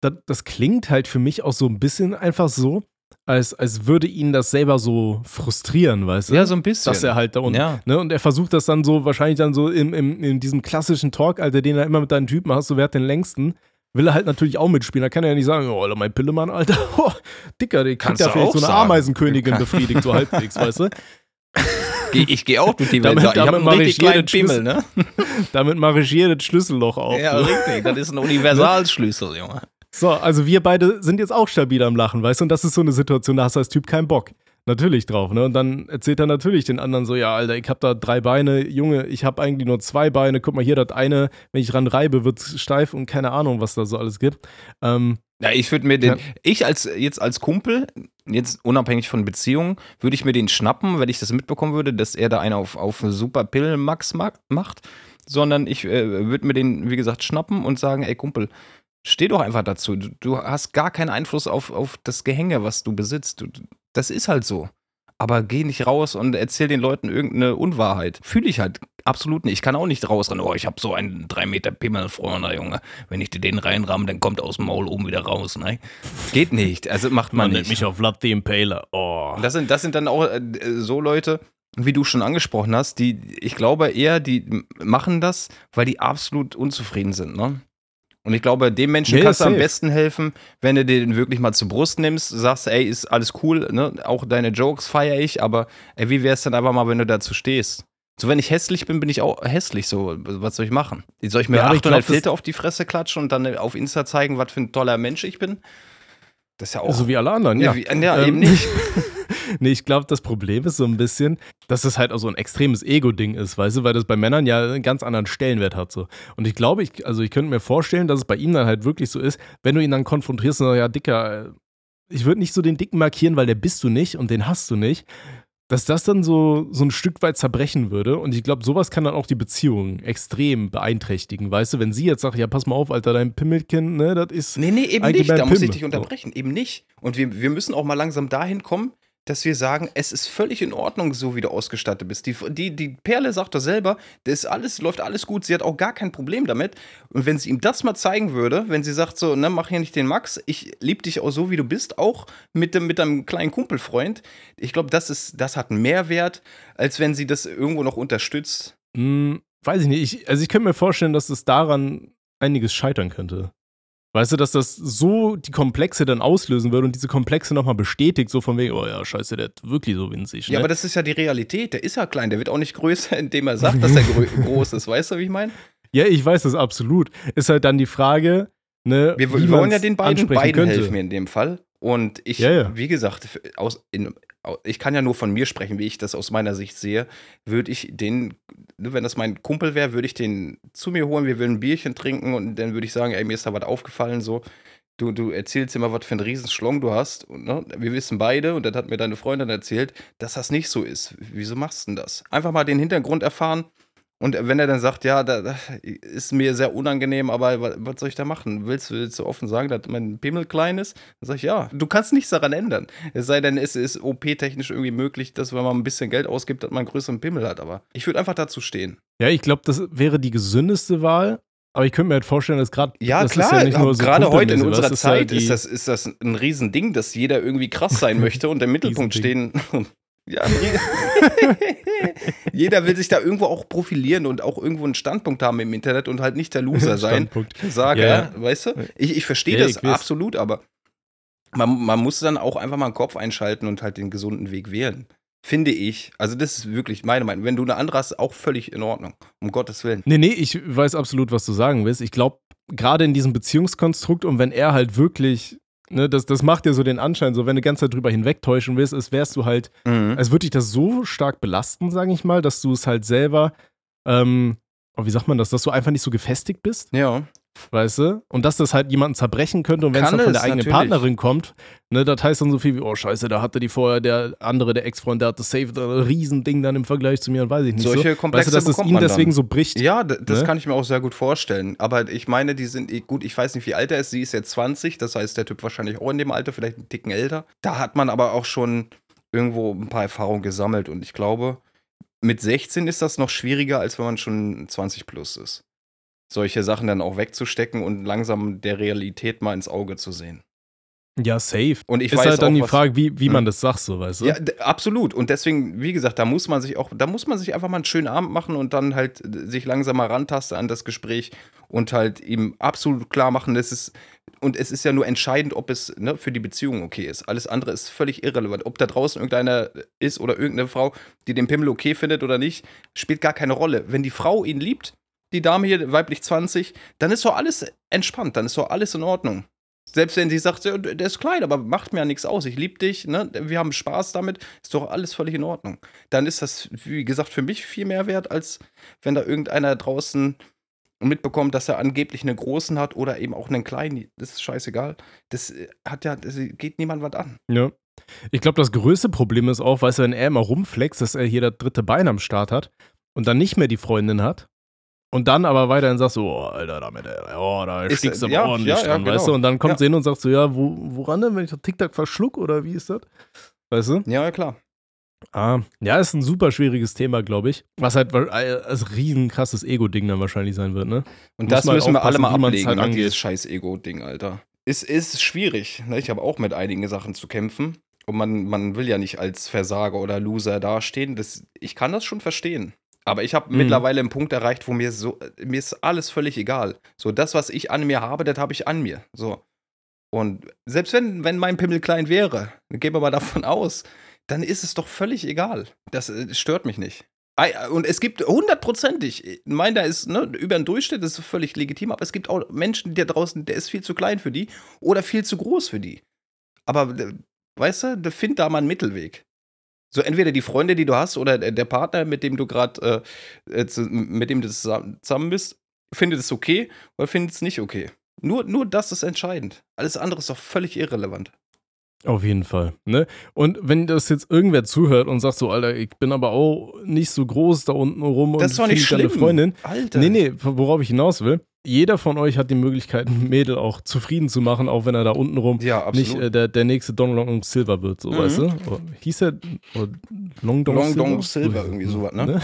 Das, das klingt halt für mich auch so ein bisschen einfach so, als, als würde ihn das selber so frustrieren, weißt du? ja, so ein bisschen. dass er halt da unten. ja. Ne, und er versucht das dann so, wahrscheinlich dann so im, im, in diesem klassischen Talk, Alter, den er immer mit deinen Typen hast, so wer hat den längsten, will er halt natürlich auch mitspielen. Da kann er ja nicht sagen, oh, mein Pillemann, Alter, oh, Dicker, der Kannst ja vielleicht so eine sagen. Ameisenkönigin befriedigt, so halbwegs, weißt du? Geh- Ich gehe auch durch die Welt. Damit- ich habe einen richtig ich kleinen Pimmel, ne? Damit mache ich hier das Schlüsselloch auf. Ja, ne? richtig. Das ist ein Universalschlüssel, Junge. So, also wir beide sind jetzt auch stabil am Lachen, weißt du? Und das ist so eine Situation, da hast du als Typ keinen Bock. Natürlich drauf, ne? Und dann erzählt er natürlich den anderen so, ja, Alter, ich hab da drei Beine, Junge, ich hab eigentlich nur zwei Beine, guck mal hier, das eine, wenn ich dran reibe, wird's steif und keine Ahnung, was da so alles gibt. Ähm, Ja, ich würde mir den, Ja. ich als jetzt als Kumpel, jetzt unabhängig von Beziehungen, würde ich mir den schnappen, wenn ich das mitbekommen würde, dass er da einen auf, auf super Pillenmax ma- macht, sondern ich äh, würde mir den, wie gesagt, schnappen und sagen, ey Kumpel, steh doch einfach dazu. Du, du hast gar keinen Einfluss auf, auf das Gehänge, was du besitzt. Du, das ist halt so. Aber geh nicht raus und erzähl den Leuten irgendeine Unwahrheit. Fühle ich halt absolut nicht. Ich kann auch nicht rausrennen. Oh, ich habe so einen 3 Meter Pimmel, Freunde, Junge. Wenn ich dir den reinramme, dann kommt aus dem Maul oben wieder raus. Ne? Geht nicht. Also macht man, nicht. auf Vlad the Impaler. Oh. Das sind, das sind dann auch äh, so Leute, wie du schon angesprochen hast, die, ich glaube eher, die machen das, weil die absolut unzufrieden sind, ne? Und ich glaube, dem Menschen Ja, kannst du am besten helfen, wenn du den wirklich mal zur Brust nimmst, sagst, ey, ist alles cool, ne? Auch deine Jokes feiere ich, aber ey, wie wär's denn einfach mal, wenn du dazu stehst? So, wenn ich hässlich bin, bin ich auch hässlich. So, was soll ich machen? Soll ich mir Ja, aber ich 800 glaub, Filter auf die Fresse klatschen und dann auf Insta zeigen, was für ein toller Mensch ich bin? Das ist ja auch. so wie alle anderen, ja, ja. wie, ja Ähm, eben nicht. nee, ich glaube, das Problem ist so ein bisschen, dass es halt auch so ein extremes Ego-Ding ist, weißt du, weil das bei Männern ja einen ganz anderen Stellenwert hat so. Und ich glaube, ich, also ich könnte mir vorstellen, dass es bei ihm dann halt wirklich so ist, wenn du ihn dann konfrontierst und sagst, ja, Dicker, äh, ich würde nicht so den Dicken markieren, weil der bist du nicht und den hast du nicht. dass das dann so, so ein Stück weit zerbrechen würde. Und ich glaube, sowas kann dann auch die Beziehung extrem beeinträchtigen. Weißt du, wenn sie jetzt sagt, ja, pass mal auf, Alter, dein Pimmelkind, ne, das ist. Nee, nee, eben nicht. Da mein muss ich Pimmel. dich unterbrechen. Eben nicht. Und wir, wir müssen auch mal langsam dahin kommen, dass wir sagen, es ist völlig in Ordnung, so wie du ausgestattet bist. Die, die, die Perle sagt doch selber, das alles, läuft alles gut, sie hat auch gar kein Problem damit. Und wenn sie ihm das mal zeigen würde, wenn sie sagt so, ne, mach hier nicht den Max, ich liebe dich auch so, wie du bist, auch mit, dem, mit deinem kleinen Kumpelfreund, ich glaube, das, das hat mehr Wert, als wenn sie das irgendwo noch unterstützt. Hm, weiß ich nicht. Ich, also ich könnte mir vorstellen, dass es daran einiges scheitern könnte. Weißt du, dass das so die Komplexe dann auslösen würde und diese Komplexe nochmal bestätigt, so von wegen, oh ja, scheiße, der ist wirklich so winzig. Ne? Ja, aber das ist ja die Realität. Der ist ja klein, der wird auch nicht größer, indem er sagt, dass er groß ist. Weißt du, wie ich meine? ja, ich weiß das absolut. Ist halt dann die Frage, ne, Wir, wie wir wollen ja den beiden, beiden könnte. helfen in dem Fall. Und ich, Ja, ja. wie gesagt, aus, in, ich kann ja nur von mir sprechen, wie ich das aus meiner Sicht sehe. Würde ich den, ne, wenn das mein Kumpel wäre, würde ich den zu mir holen, wir würden ein Bierchen trinken und dann würde ich sagen, ey, mir ist da was aufgefallen, so. Du, du erzählst immer, was für einen riesen Schlong du hast. Und, ne, wir wissen beide, und das hat mir deine Freundin erzählt, dass das nicht so ist. Wieso machst du denn das? Einfach mal den Hintergrund erfahren. Und wenn er dann sagt, ja, da, da ist mir sehr unangenehm, aber was, soll ich da machen? Willst, du- du offen sagen, dass mein Pimmel klein ist? Dann sag ich, ja, du kannst nichts daran ändern. Es sei denn, es ist OP-technisch irgendwie möglich, dass wenn man ein bisschen Geld ausgibt, dass man einen größeren Pimmel hat. Aber ich würde einfach dazu stehen. Ja, ich glaube, das wäre die gesündeste Wahl. Aber ich könnte mir halt vorstellen, dass gerade Ja, das klar, ja so gerade heute in unserer das ist Zeit ist, das, ist das ein Riesending, dass jeder irgendwie krass sein möchte und im Mittelpunkt stehen. Ja, jeder will sich da irgendwo auch profilieren und auch irgendwo einen Standpunkt haben im Internet und halt nicht der Loser sein. Versager, Ja, weißt du? Ich, ich verstehe Ja, das ich absolut, aber man, man muss dann auch einfach mal den Kopf einschalten und halt den gesunden Weg wählen. Finde ich. Also, das ist wirklich meine Meinung. Wenn du eine andere hast, auch völlig in Ordnung. Um Gottes Willen. Nee, nee, ich weiß absolut, was du sagen willst. Ich glaube, gerade in diesem Beziehungskonstrukt und wenn er halt wirklich, ne, das, das macht ja so den Anschein, so wenn du die ganze Zeit drüber hinwegtäuschen willst, als wärst du halt, Mhm. als würde dich das so stark belasten, sage ich mal, dass du es halt selber, ähm, oh, wie sagt man das, dass du einfach nicht so gefestigt bist, Ja. Weißt du? Und dass das halt jemanden zerbrechen könnte und wenn es dann von der eigenen natürlich. Partnerin kommt, ne, das heißt dann so viel wie, oh scheiße, da hatte die vorher, der andere, der Ex-Freund, der hatte safe ein Riesending dann im Vergleich zu mir und weiß ich nicht Solche so. Komplexe weißt du, dass es ihn man dann. deswegen so bricht. Ja, das Ne? kann ich mir auch sehr gut vorstellen. Aber ich meine, die sind, gut, ich weiß nicht, wie alt er ist. Sie ist jetzt 20, das heißt, der Typ wahrscheinlich auch in dem Alter, vielleicht einen Ticken älter. Da hat man aber auch schon irgendwo ein paar Erfahrungen gesammelt. Und ich glaube, mit 16 ist das noch schwieriger, als wenn man schon 20 plus ist. Solche Sachen dann auch wegzustecken und langsam der Realität mal ins Auge zu sehen. Ja, safe. Und ich ist weiß halt dann auch, die Frage, wie, wie Hm. man das sagt, so, weißt du? Ja, absolut. Und deswegen, wie gesagt, da muss man sich auch, da muss man sich einfach mal einen schönen Abend machen und dann halt äh, sich langsam mal rantasten an das Gespräch und halt ihm absolut klar machen, dass es, und es ist ja nur entscheidend, ob es ne, für die Beziehung okay ist. Alles andere ist völlig irrelevant. Ob da draußen irgendeiner ist oder irgendeine Frau, die den Pimmel okay findet oder nicht, spielt gar keine Rolle. Wenn die Frau ihn liebt, die Dame hier, weiblich 20, dann ist doch alles entspannt, dann ist doch alles in Ordnung. Selbst wenn sie sagt, der ist klein, aber macht mir ja nichts aus. Ich liebe dich, ne? wir haben Spaß damit, ist doch alles völlig in Ordnung. Dann ist das, wie gesagt, für mich viel mehr wert, als wenn da irgendeiner draußen mitbekommt, dass er angeblich einen großen hat oder eben auch einen kleinen. Das ist scheißegal. Das äh, hat ja, das geht niemand was an. Ja. Ich glaube, das größte Problem ist auch, weißt du, wenn er immer rumflext, dass er hier das dritte Bein am Start hat und dann nicht mehr die Freundin hat und dann aber weiterhin sagt so, oh, Alter, damit, oh, da Ist, du aber ja, ordentlich ja, ja, dran, weißt genau. du? Und dann kommt sie hin und sagt so, ja, wo, woran denn, wenn ich das TikTok verschluck oder wie ist das? Weißt du? Ja, ja, klar. Ah, ja, ist ein super schwieriges Thema, glaube ich. Was halt äh, als riesen krasses Ego-Ding dann wahrscheinlich sein wird, ne? Und Muss das halt müssen wir alle mal ablegen, halt ne, angeht. dieses scheiß Ego-Ding, Alter. Es ist schwierig. Ne? Ich habe auch mit einigen Sachen zu kämpfen. Und man, man will ja nicht als Versager oder Loser dastehen. Das, ich kann das schon verstehen. Aber ich habe Mhm. mittlerweile einen Punkt erreicht, wo mir so, mir ist alles völlig egal. So, das, was ich an mir habe, das habe ich an mir. So. Und selbst wenn, wenn mein Pimmel klein wäre, gehen wir mal davon aus, dann ist es doch völlig egal. Das äh, stört mich nicht. Ei, Und es gibt hundertprozentig, ich meine, da ist ne, über den Durchschnitt, das ist völlig legitim, aber es gibt auch Menschen, da draußen, der ist viel zu klein für die oder viel zu groß für die. Aber äh, weißt du, da find da mal einen Mittelweg. So entweder die Freunde, die du hast, oder der Partner, mit dem du gerade, äh, äh, mit dem du zusammen zusammen bist, findet es okay oder findet es nicht okay. Nur, nur das ist entscheidend. Alles andere ist doch völlig irrelevant. Auf jeden Fall. Ne? Und wenn das jetzt irgendwer zuhört und sagt so, Alter, ich bin aber auch nicht so groß da unten rum Das ist doch und nicht schlimm. Freundin. Alter. Nee, nee, worauf ich hinaus will. Jeder von euch hat die Möglichkeit, ein Mädel auch zufrieden zu machen, auch wenn er da unten rum Ja, nicht äh, der, der nächste Don Long Silver wird, so, Mhm. weißt du? Oder, hieß er oder Long Dong Long Silver? Dong Silver, irgendwie sowas, ne?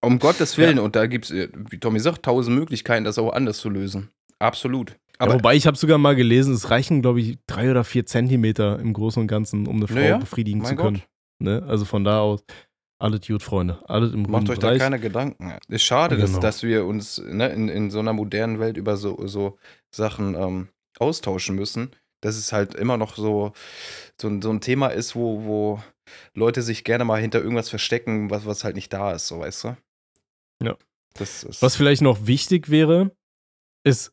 Um Gottes Willen, und da gibt es, wie Tommy sagt, tausend Möglichkeiten, das auch anders zu lösen. Absolut. Aber ja, wobei ich habe sogar mal gelesen, es reichen, glaube ich, drei oder vier Zentimeter im Großen und Ganzen, um eine Frau Naja, befriedigen zu können. Ne? Also von da aus, alle gut, Freunde. Alle im macht euch da Bereich. keine Gedanken. Ist schade, dass, Genau. dass wir uns ne, in, in so einer modernen Welt über so, so Sachen ähm, austauschen müssen. Dass es halt immer noch so, so, ein- so ein Thema ist, wo, wo Leute sich gerne mal hinter irgendwas verstecken, was, was halt nicht da ist, so weißt du? Ja. Das ist, Was vielleicht noch wichtig wäre, ist,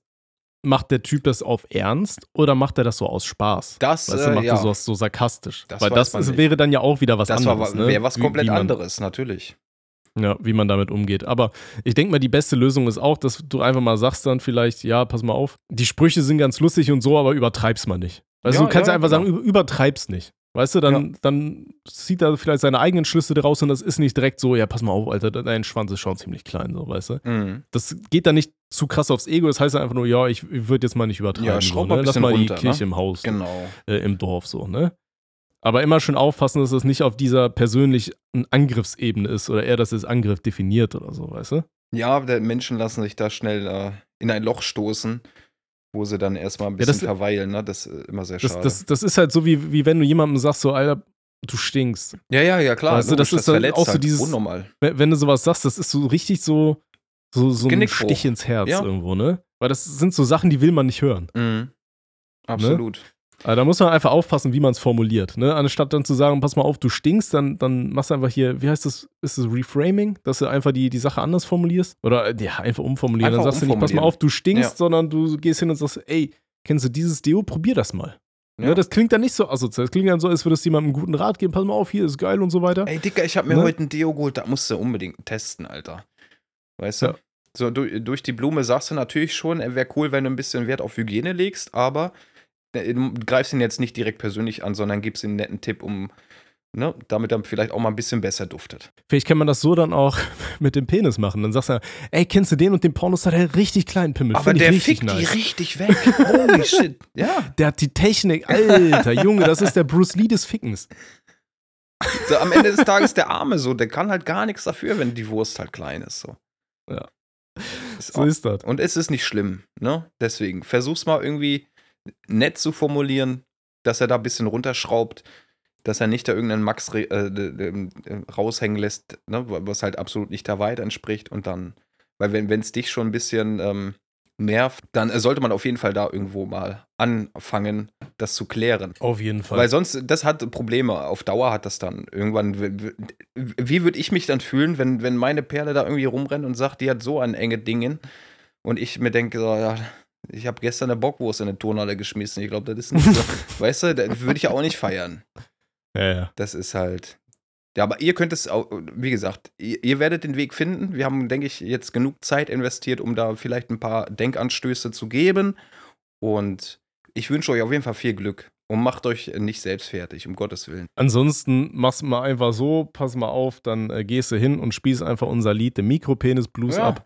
macht der Typ das auf Ernst oder macht er das so aus Spaß? das, Weißt du, äh, macht ja, er so, so sarkastisch? Das Weil das ist, wäre dann ja auch wieder was das anderes. ne? wäre was Wie- komplett wie man, anderes, natürlich. Ja, wie man damit umgeht. Aber ich denke mal, die beste Lösung ist auch, dass du einfach mal sagst dann vielleicht, ja, pass mal auf, die Sprüche sind ganz lustig und so, aber übertreib's mal nicht. Du, Ja, du kannst ja, einfach genau. sagen, über- übertreib's nicht. Weißt du, dann, dann zieht er vielleicht seine eigenen Schlüsse daraus und das ist nicht direkt so, ja, pass mal auf, Alter, dein Schwanz ist schon ziemlich klein, so, weißt du. Mhm. Das geht dann nicht zu krass aufs Ego, das heißt einfach nur, ja, ich, würde jetzt mal nicht übertreiben. Ja, schraub so, mal ne? Lass mal runter, die Kirche ne? im Haus, Genau. äh, im Dorf, so, ne? Aber immer schön aufpassen, dass das nicht auf dieser persönlichen Angriffsebene ist oder er das als Angriff definiert oder so, weißt du? Ja, Menschen lassen sich da schnell äh, in ein Loch stoßen, wo sie dann erstmal ein Ja, bisschen das- verweilen, ne? Das ist immer sehr Das, schade. das, das ist halt so, wie, wie wenn du jemandem sagst, so, Alter, du stinkst. ja, ja, ja, klar. Weißt du, das ist dann auch so halt. dieses- Unnormal. Wenn, du sowas sagst, das ist so richtig so, so, so ein. Stich ins Herz Ja. irgendwo, ne? Weil das sind so Sachen, die will man nicht hören. Mhm. Absolut. Also da muss man einfach aufpassen, wie man es formuliert. Ne? Anstatt dann zu sagen, pass mal auf, du stinkst, dann, dann machst du einfach hier, wie heißt das, ist das Reframing, dass du einfach die, die Sache anders formulierst? Oder äh, ja, einfach umformulieren. Einfach dann sagst du nicht, pass mal auf, du stinkst, Ja. sondern du gehst hin und sagst, ey, kennst du dieses Deo? Probier das mal. Ja. Ne? Das klingt dann nicht so asozial. Das klingt dann so, als würdest du jemandem einen guten Rat geben, pass mal auf, hier ist geil und so weiter. Ey, Dicker, ich habe mir Ne? heute ein Deo geholt, da musst du unbedingt testen, Alter. Weißt du? Ja. So, durch, durch die Blume sagst du natürlich schon, er wäre cool, wenn du ein bisschen Wert auf Hygiene legst, aber äh, du greifst ihn jetzt nicht direkt persönlich an, sondern gibst ihm einen netten Tipp, um, ne, damit er vielleicht auch mal ein bisschen besser duftet. Vielleicht kann man das so dann auch mit dem Penis machen. Dann sagst du, ey, kennst du den und den Pornos hat er richtig kleinen Pimmel. Aber Find der fickt die nice. richtig weg. Holy shit. Ja. Der hat die Technik, Alter, Junge, das ist der Bruce Lee des Fickens. So, am Ende des Tages der Arme so, der kann halt gar nichts dafür, wenn die Wurst halt klein ist. So. Ja. Ist So auch, ist das. und es ist nicht schlimm, ne? Deswegen, versuch's mal irgendwie nett zu formulieren, dass er da ein bisschen runterschraubt, dass er nicht da irgendeinen Max äh, äh, raushängen lässt, ne? was halt absolut nicht der Wahrheit entspricht. Und dann, weil wenn es dich schon ein bisschen ähm, nervt, dann äh, sollte man auf jeden Fall da irgendwo mal anfangen, das zu klären. Auf jeden Fall. Weil sonst, das hat Probleme. Auf Dauer hat das dann irgendwann. Wie würde ich mich dann fühlen, wenn, wenn meine Perle da irgendwie rumrennt und sagt, die hat so ein enge Dingen und ich mir denke, so, ja, ich habe gestern eine Bockwurst in eine Turnhalle geschmissen. Ich glaube, das ist nicht so. weißt du, das würde ich ja auch nicht feiern. ja, ja. Das ist halt. Ja, aber ihr könnt es auch, wie gesagt, ihr, ihr werdet den Weg finden. Wir haben, denke ich, jetzt genug Zeit investiert, um da vielleicht ein paar Denkanstöße zu geben. Und ich wünsche euch auf jeden Fall viel Glück. Und macht euch nicht selbst fertig, um Gottes Willen. Ansonsten machst du mal einfach so, pass mal auf, dann äh, gehst du hin und spielst einfach unser Lied, den Mikropenis Blues Ja. ab.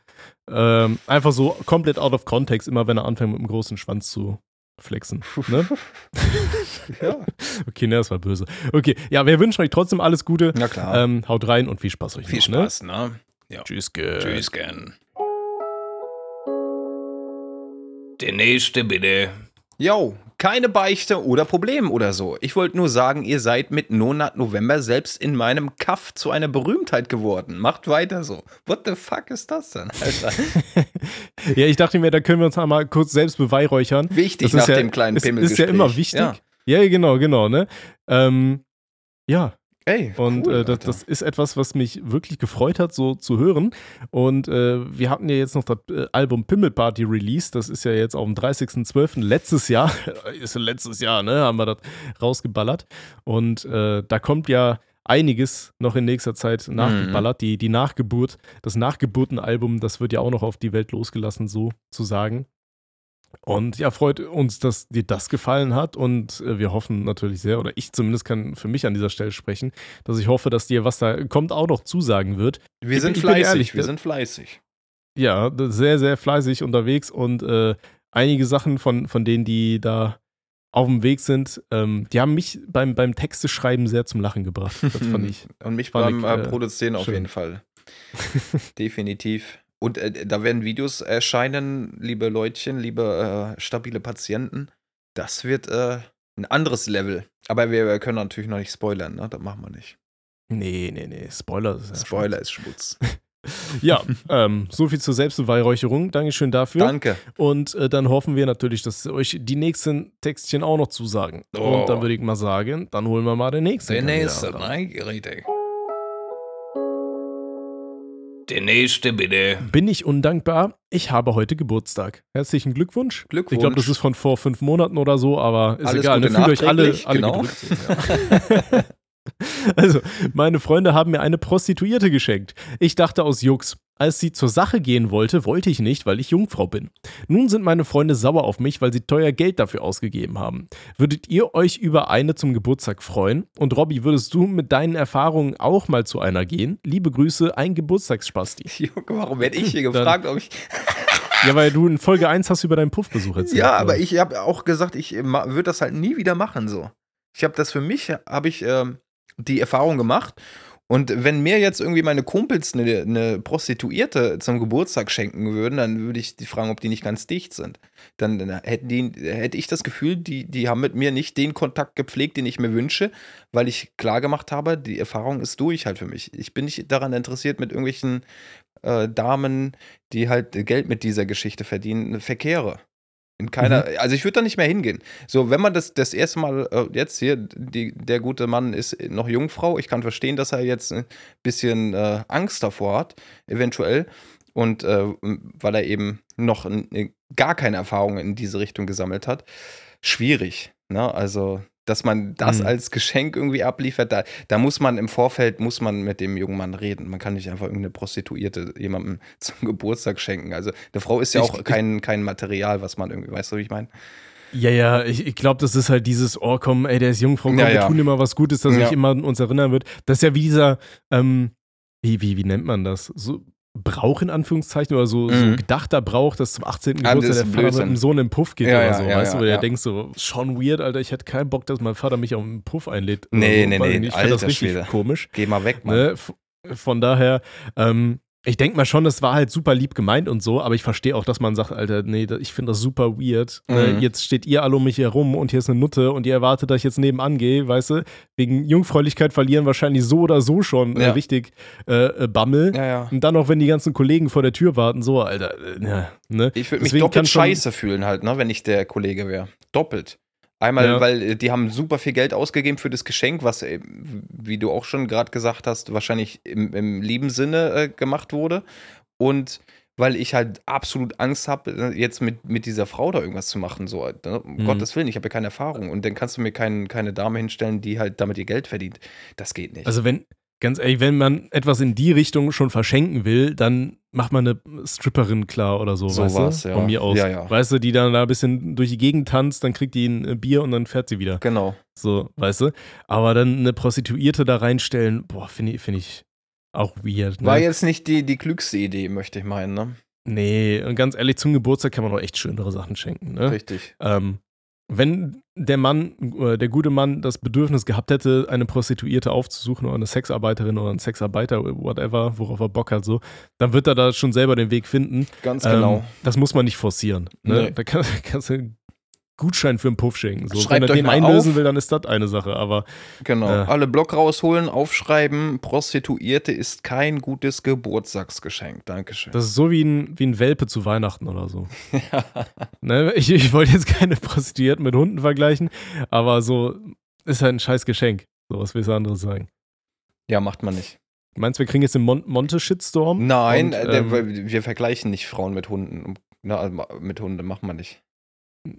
Ähm, einfach so komplett out of context, immer wenn er anfängt mit dem großen Schwanz zu flexen. Ne? Ja. Okay, ne, das war böse. Okay, ja, wir wünschen euch trotzdem alles Gute. Na klar. Ähm, haut rein und viel Spaß euch viel noch, Spaß, ne? Ne? Tschüss, ge. Tschüss, gern. Der nächste bitte. Yo, keine Beichte oder Problem oder so. Ich wollte nur sagen, ihr seid mit Nonat November selbst in meinem Kaff zu einer Berühmtheit geworden. Macht weiter so. What the fuck ist das denn, Alter? Ja, ich dachte mir, da können wir uns einmal kurz selbst beweihräuchern. Wichtig Das nach ist ja, dem kleinen ist, Pimmelgespräch. ist ja immer wichtig. Ja. Ja, genau, genau, ne? Ähm, ja, Ey, Und cool, äh, das, das ist etwas, was mich wirklich gefreut hat, so zu hören. Und äh, wir hatten ja jetzt noch das äh, Album Pimmel Party released. Das ist ja jetzt auf dem 30.12. letztes Jahr. ist ja letztes Jahr, ne? Haben wir das rausgeballert. Und äh, da kommt ja einiges noch in nächster Zeit nachgeballert. Die, die Nachgeburt, das Nachgeburtenalbum, das wird ja auch noch auf die Welt losgelassen, so zu sagen. Und ja, freut uns, dass dir das gefallen hat. Und äh, wir hoffen natürlich sehr, oder ich zumindest kann für mich an dieser Stelle sprechen, dass ich hoffe, dass dir, was da kommt, auch noch zusagen wird. Wir Ich sind ich fleißig, ehrlich, wir sind fleißig. Ja, sehr, sehr fleißig unterwegs und äh, einige Sachen von, von denen, die da auf dem Weg sind, ähm, die haben mich beim, beim Texteschreiben sehr zum Lachen gebracht. Das fand ich. Und mich beim ich, äh, äh, Produzieren auf schön. jeden Fall. Definitiv. Und äh, da werden Videos erscheinen, liebe Leutchen, liebe äh, stabile Patienten. Das wird äh, ein anderes Level. Aber wir, wir können natürlich noch nicht spoilern, ne? Das machen wir nicht. Nee, nee, nee. Spoiler. Ist ja Spoiler ist Schmutz. Ja, ähm, so viel zur Selbstbeweihräucherung. Dankeschön dafür. Danke. Und äh, dann hoffen wir natürlich, dass euch die nächsten Textchen auch noch zusagen. Oh. Und dann würde ich mal sagen, dann holen wir mal den nächsten. Der nächste, Kandidaten. nein, richtig. Der nächste, bitte. Bin ich undankbar? Ich habe heute Geburtstag. Herzlichen Glückwunsch. Glückwunsch. Ich glaube, das ist von vor fünf Monaten oder so, aber ist Alles egal. Gute Ne? Fühlt euch alle, alle genau. gedrückt. Ja. also, meine Freunde haben mir eine Prostituierte geschenkt. Ich dachte aus Jux. Als sie zur Sache gehen wollte, wollte ich nicht, weil ich Jungfrau bin. Nun sind meine Freunde sauer auf mich, weil sie teuer Geld dafür ausgegeben haben. Würdet ihr euch über eine zum Geburtstag freuen? Und Robby, würdest du mit deinen Erfahrungen auch mal zu einer gehen? Liebe Grüße, ein Geburtstagsspasti. Junge, warum werde ich hier Dann- gefragt, ob ich. Ja, weil du in Folge 1 hast über deinen Puffbesuch erzählt. Ja, aber oder? ich habe auch gesagt, ich würde das halt nie wieder machen so. Ich habe das für mich, habe ich ähm, die Erfahrung gemacht. Und wenn mir jetzt irgendwie meine Kumpels eine, eine Prostituierte zum Geburtstag schenken würden, dann würde ich die fragen, ob die nicht ganz dicht sind. Dann, hätten die, hätte ich das Gefühl, die, die haben mit mir nicht den Kontakt gepflegt, den ich mir wünsche, weil ich klar gemacht habe, die Erfahrung ist durch halt für mich. Ich bin nicht daran interessiert, mit irgendwelchen äh, Damen, die halt Geld mit dieser Geschichte verdienen, verkehre. In keiner, also ich würde da nicht mehr hingehen. So, wenn man das das erste Mal äh, jetzt hier, die, der gute Mann ist noch Jungfrau, ich kann verstehen, dass er jetzt ein bisschen äh, Angst davor hat, eventuell. Und äh, weil er eben noch n- gar keine Erfahrung in diese Richtung gesammelt hat. Schwierig. Ne? Also, dass man das Mhm. als Geschenk irgendwie abliefert, da, da muss man im Vorfeld, muss man mit dem jungen Mann reden. Man kann nicht einfach irgendeine Prostituierte jemandem zum Geburtstag schenken. Also, eine Frau ist ja auch ich- kein, kein Material, was man irgendwie, weißt du, wie ich meine? Ja, ja, ich, ich glaube, das ist halt dieses, oh komm, ey, der ist Jungfrau, komm, Ja, wir ja. tun immer was Gutes, dass Ja. sich immer an uns erinnern wird. Das ist ja wie dieser, ähm, wie, wie, wie nennt man das? So Brauch in Anführungszeichen oder so, so Mhm. gedachter Brauch, dass zum 18. Ah, Geburtstag der Vater mit dem Sohn im Puff geht Ja, oder so, ja, weißt ja, du, weil ja. du denkst so, schon weird, Alter, ich hätte keinen Bock, dass mein Vater mich auf einen Puff einlädt. Nee, so, nee, nee. Ich finde das richtig Schwede. komisch. Geh mal weg, Mann. Ne? Von daher, ähm, ich denke mal schon, das war halt super lieb gemeint und so, aber ich verstehe auch, dass man sagt, Alter, nee, ich finde das super weird. Ne? Mhm. Jetzt steht ihr alle um mich herum und hier ist eine Nutte und ihr erwartet, dass ich jetzt nebenan gehe, weißt du? Wegen Jungfräulichkeit verlieren wahrscheinlich so oder so schon äh, Ja. richtig äh, äh, Bammel. Ja, ja. Und dann noch, wenn die ganzen Kollegen vor der Tür warten, so, Alter, äh, ne? Ich würde mich doppelt scheiße fühlen halt, ne, wenn ich der Kollege wäre. Doppelt. Einmal, Ja. weil äh, die haben super viel Geld ausgegeben für das Geschenk, was, äh, wie du auch schon gerade gesagt hast, wahrscheinlich im, im lieben Sinne äh, gemacht wurde. Und weil ich halt absolut Angst habe, jetzt mit, mit dieser Frau da irgendwas zu machen. So, ne? um Mhm. Gottes Willen, ich habe ja keine Erfahrung. Und dann kannst du mir kein, keine Dame hinstellen, die halt damit ihr Geld verdient. Das geht nicht. Also wenn, ganz ehrlich, wenn man etwas in die Richtung schon verschenken will, dann macht man eine Stripperin klar oder so, So weißt was, du? ja. Von mir aus. Ja, ja. Weißt du, die dann da ein bisschen durch die Gegend tanzt, dann kriegt die ein äh, Bier und dann fährt sie wieder. genau. So, weißt du? Aber dann eine Prostituierte da reinstellen, boah, finde ich, finde ich auch weird. Ne? War jetzt nicht die, die klügste Idee, möchte ich meinen, ne? nee, und ganz ehrlich, zum Geburtstag kann man doch echt schönere Sachen schenken, ne? Richtig. Ähm, wenn der Mann, äh, der gute Mann, das Bedürfnis gehabt hätte, eine Prostituierte aufzusuchen oder eine Sexarbeiterin oder einen Sexarbeiter, whatever, worauf er Bock hat, so, dann wird er da schon selber den Weg finden. Ganz genau. Ähm, das muss man nicht forcieren. Ne? Nee. Da kann, kannst du Gutschein für einen Puff schenken. So, Schreibt wenn er den einlösen auf. will, dann ist das eine Sache. Aber Genau. Äh. Alle Block rausholen, aufschreiben. Prostituierte ist kein gutes Geburtstagsgeschenk. Dankeschön. das ist so wie ein, wie ein Welpe zu Weihnachten oder so. ne? ich, ich wollte jetzt keine Prostituierten mit Hunden vergleichen, aber so ist halt ein scheiß Geschenk. So, was willst du anderes sagen? ja, macht man nicht. Meinst du, wir kriegen jetzt den Mon Monte-Shitstorm? Nein, Und, äh, der, ähm, weil wir vergleichen nicht Frauen mit Hunden. Na, also mit Hunden macht man nicht.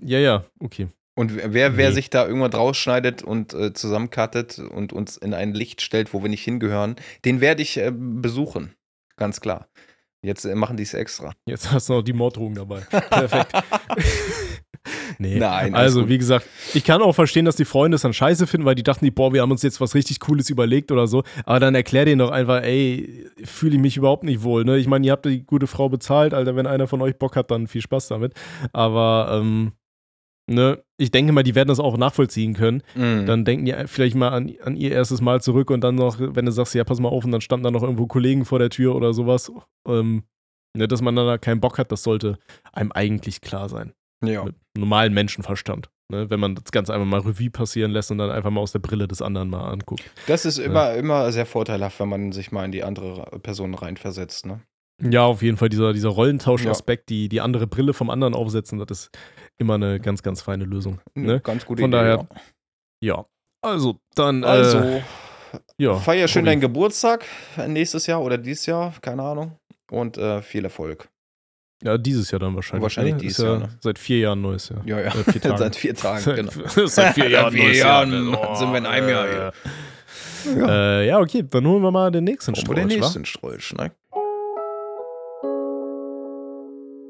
Ja, ja, okay. Und wer, wer Nee. sich da irgendwann rausschneidet und äh, zusammenkattet und uns in ein Licht stellt, wo wir nicht hingehören, den werde ich äh, besuchen. Ganz klar. Jetzt äh, machen die es extra. Jetzt hast du noch die Morddrohung dabei. Perfekt. nee. Nein, also wie gesagt, ich kann auch verstehen, dass die Freunde es dann scheiße finden, weil die dachten, die, boah, wir haben uns jetzt was richtig Cooles überlegt oder so. Aber dann erklär denen doch einfach, ey, fühle ich mich überhaupt nicht wohl. Ne? Ich meine, ihr habt die gute Frau bezahlt, Alter, wenn einer von euch Bock hat, dann viel Spaß damit. Aber ähm, ne, ich denke mal, die werden das auch nachvollziehen können. Mhm. Dann denken die vielleicht mal an, an ihr erstes Mal zurück und dann noch, wenn du sagst, ja, pass mal auf, und dann standen da noch irgendwo Kollegen vor der Tür oder sowas. Ähm, ne, dass man dann da keinen Bock hat, das sollte einem eigentlich klar sein. Ja. Mit normalen Menschenverstand. Ne? Wenn man das Ganze einfach mal Revue passieren lässt und dann einfach mal aus der Brille des anderen mal anguckt. Das ist immer, immer sehr vorteilhaft, wenn man sich mal in die andere Person reinversetzt. Ne? Ja, auf jeden Fall dieser, dieser Rollentausch-Aspekt, die, die andere Brille vom anderen aufsetzen, das ist immer eine ganz, ganz feine Lösung. Ne? Ganz gute Von Idee. daher, Ja. Also, dann. ja. Also, äh, ja. feier schön deinen Geburtstag äh, nächstes Jahr oder dieses Jahr, keine Ahnung. Und äh, viel Erfolg. Ja, dieses Jahr dann wahrscheinlich. Wahrscheinlich ne? dieses ja Jahr, ne? Seit vier Jahren neues Jahr. Ja, ja. Seit vier Tagen. Seit vier Tagen, genau. seit vier Jahren. Vier neues Jahren Jahr. sind wir in einem Jahr hier. Ja. Äh, ja, okay, dann holen wir mal den nächsten Strolch, den nächsten Strolch, ne?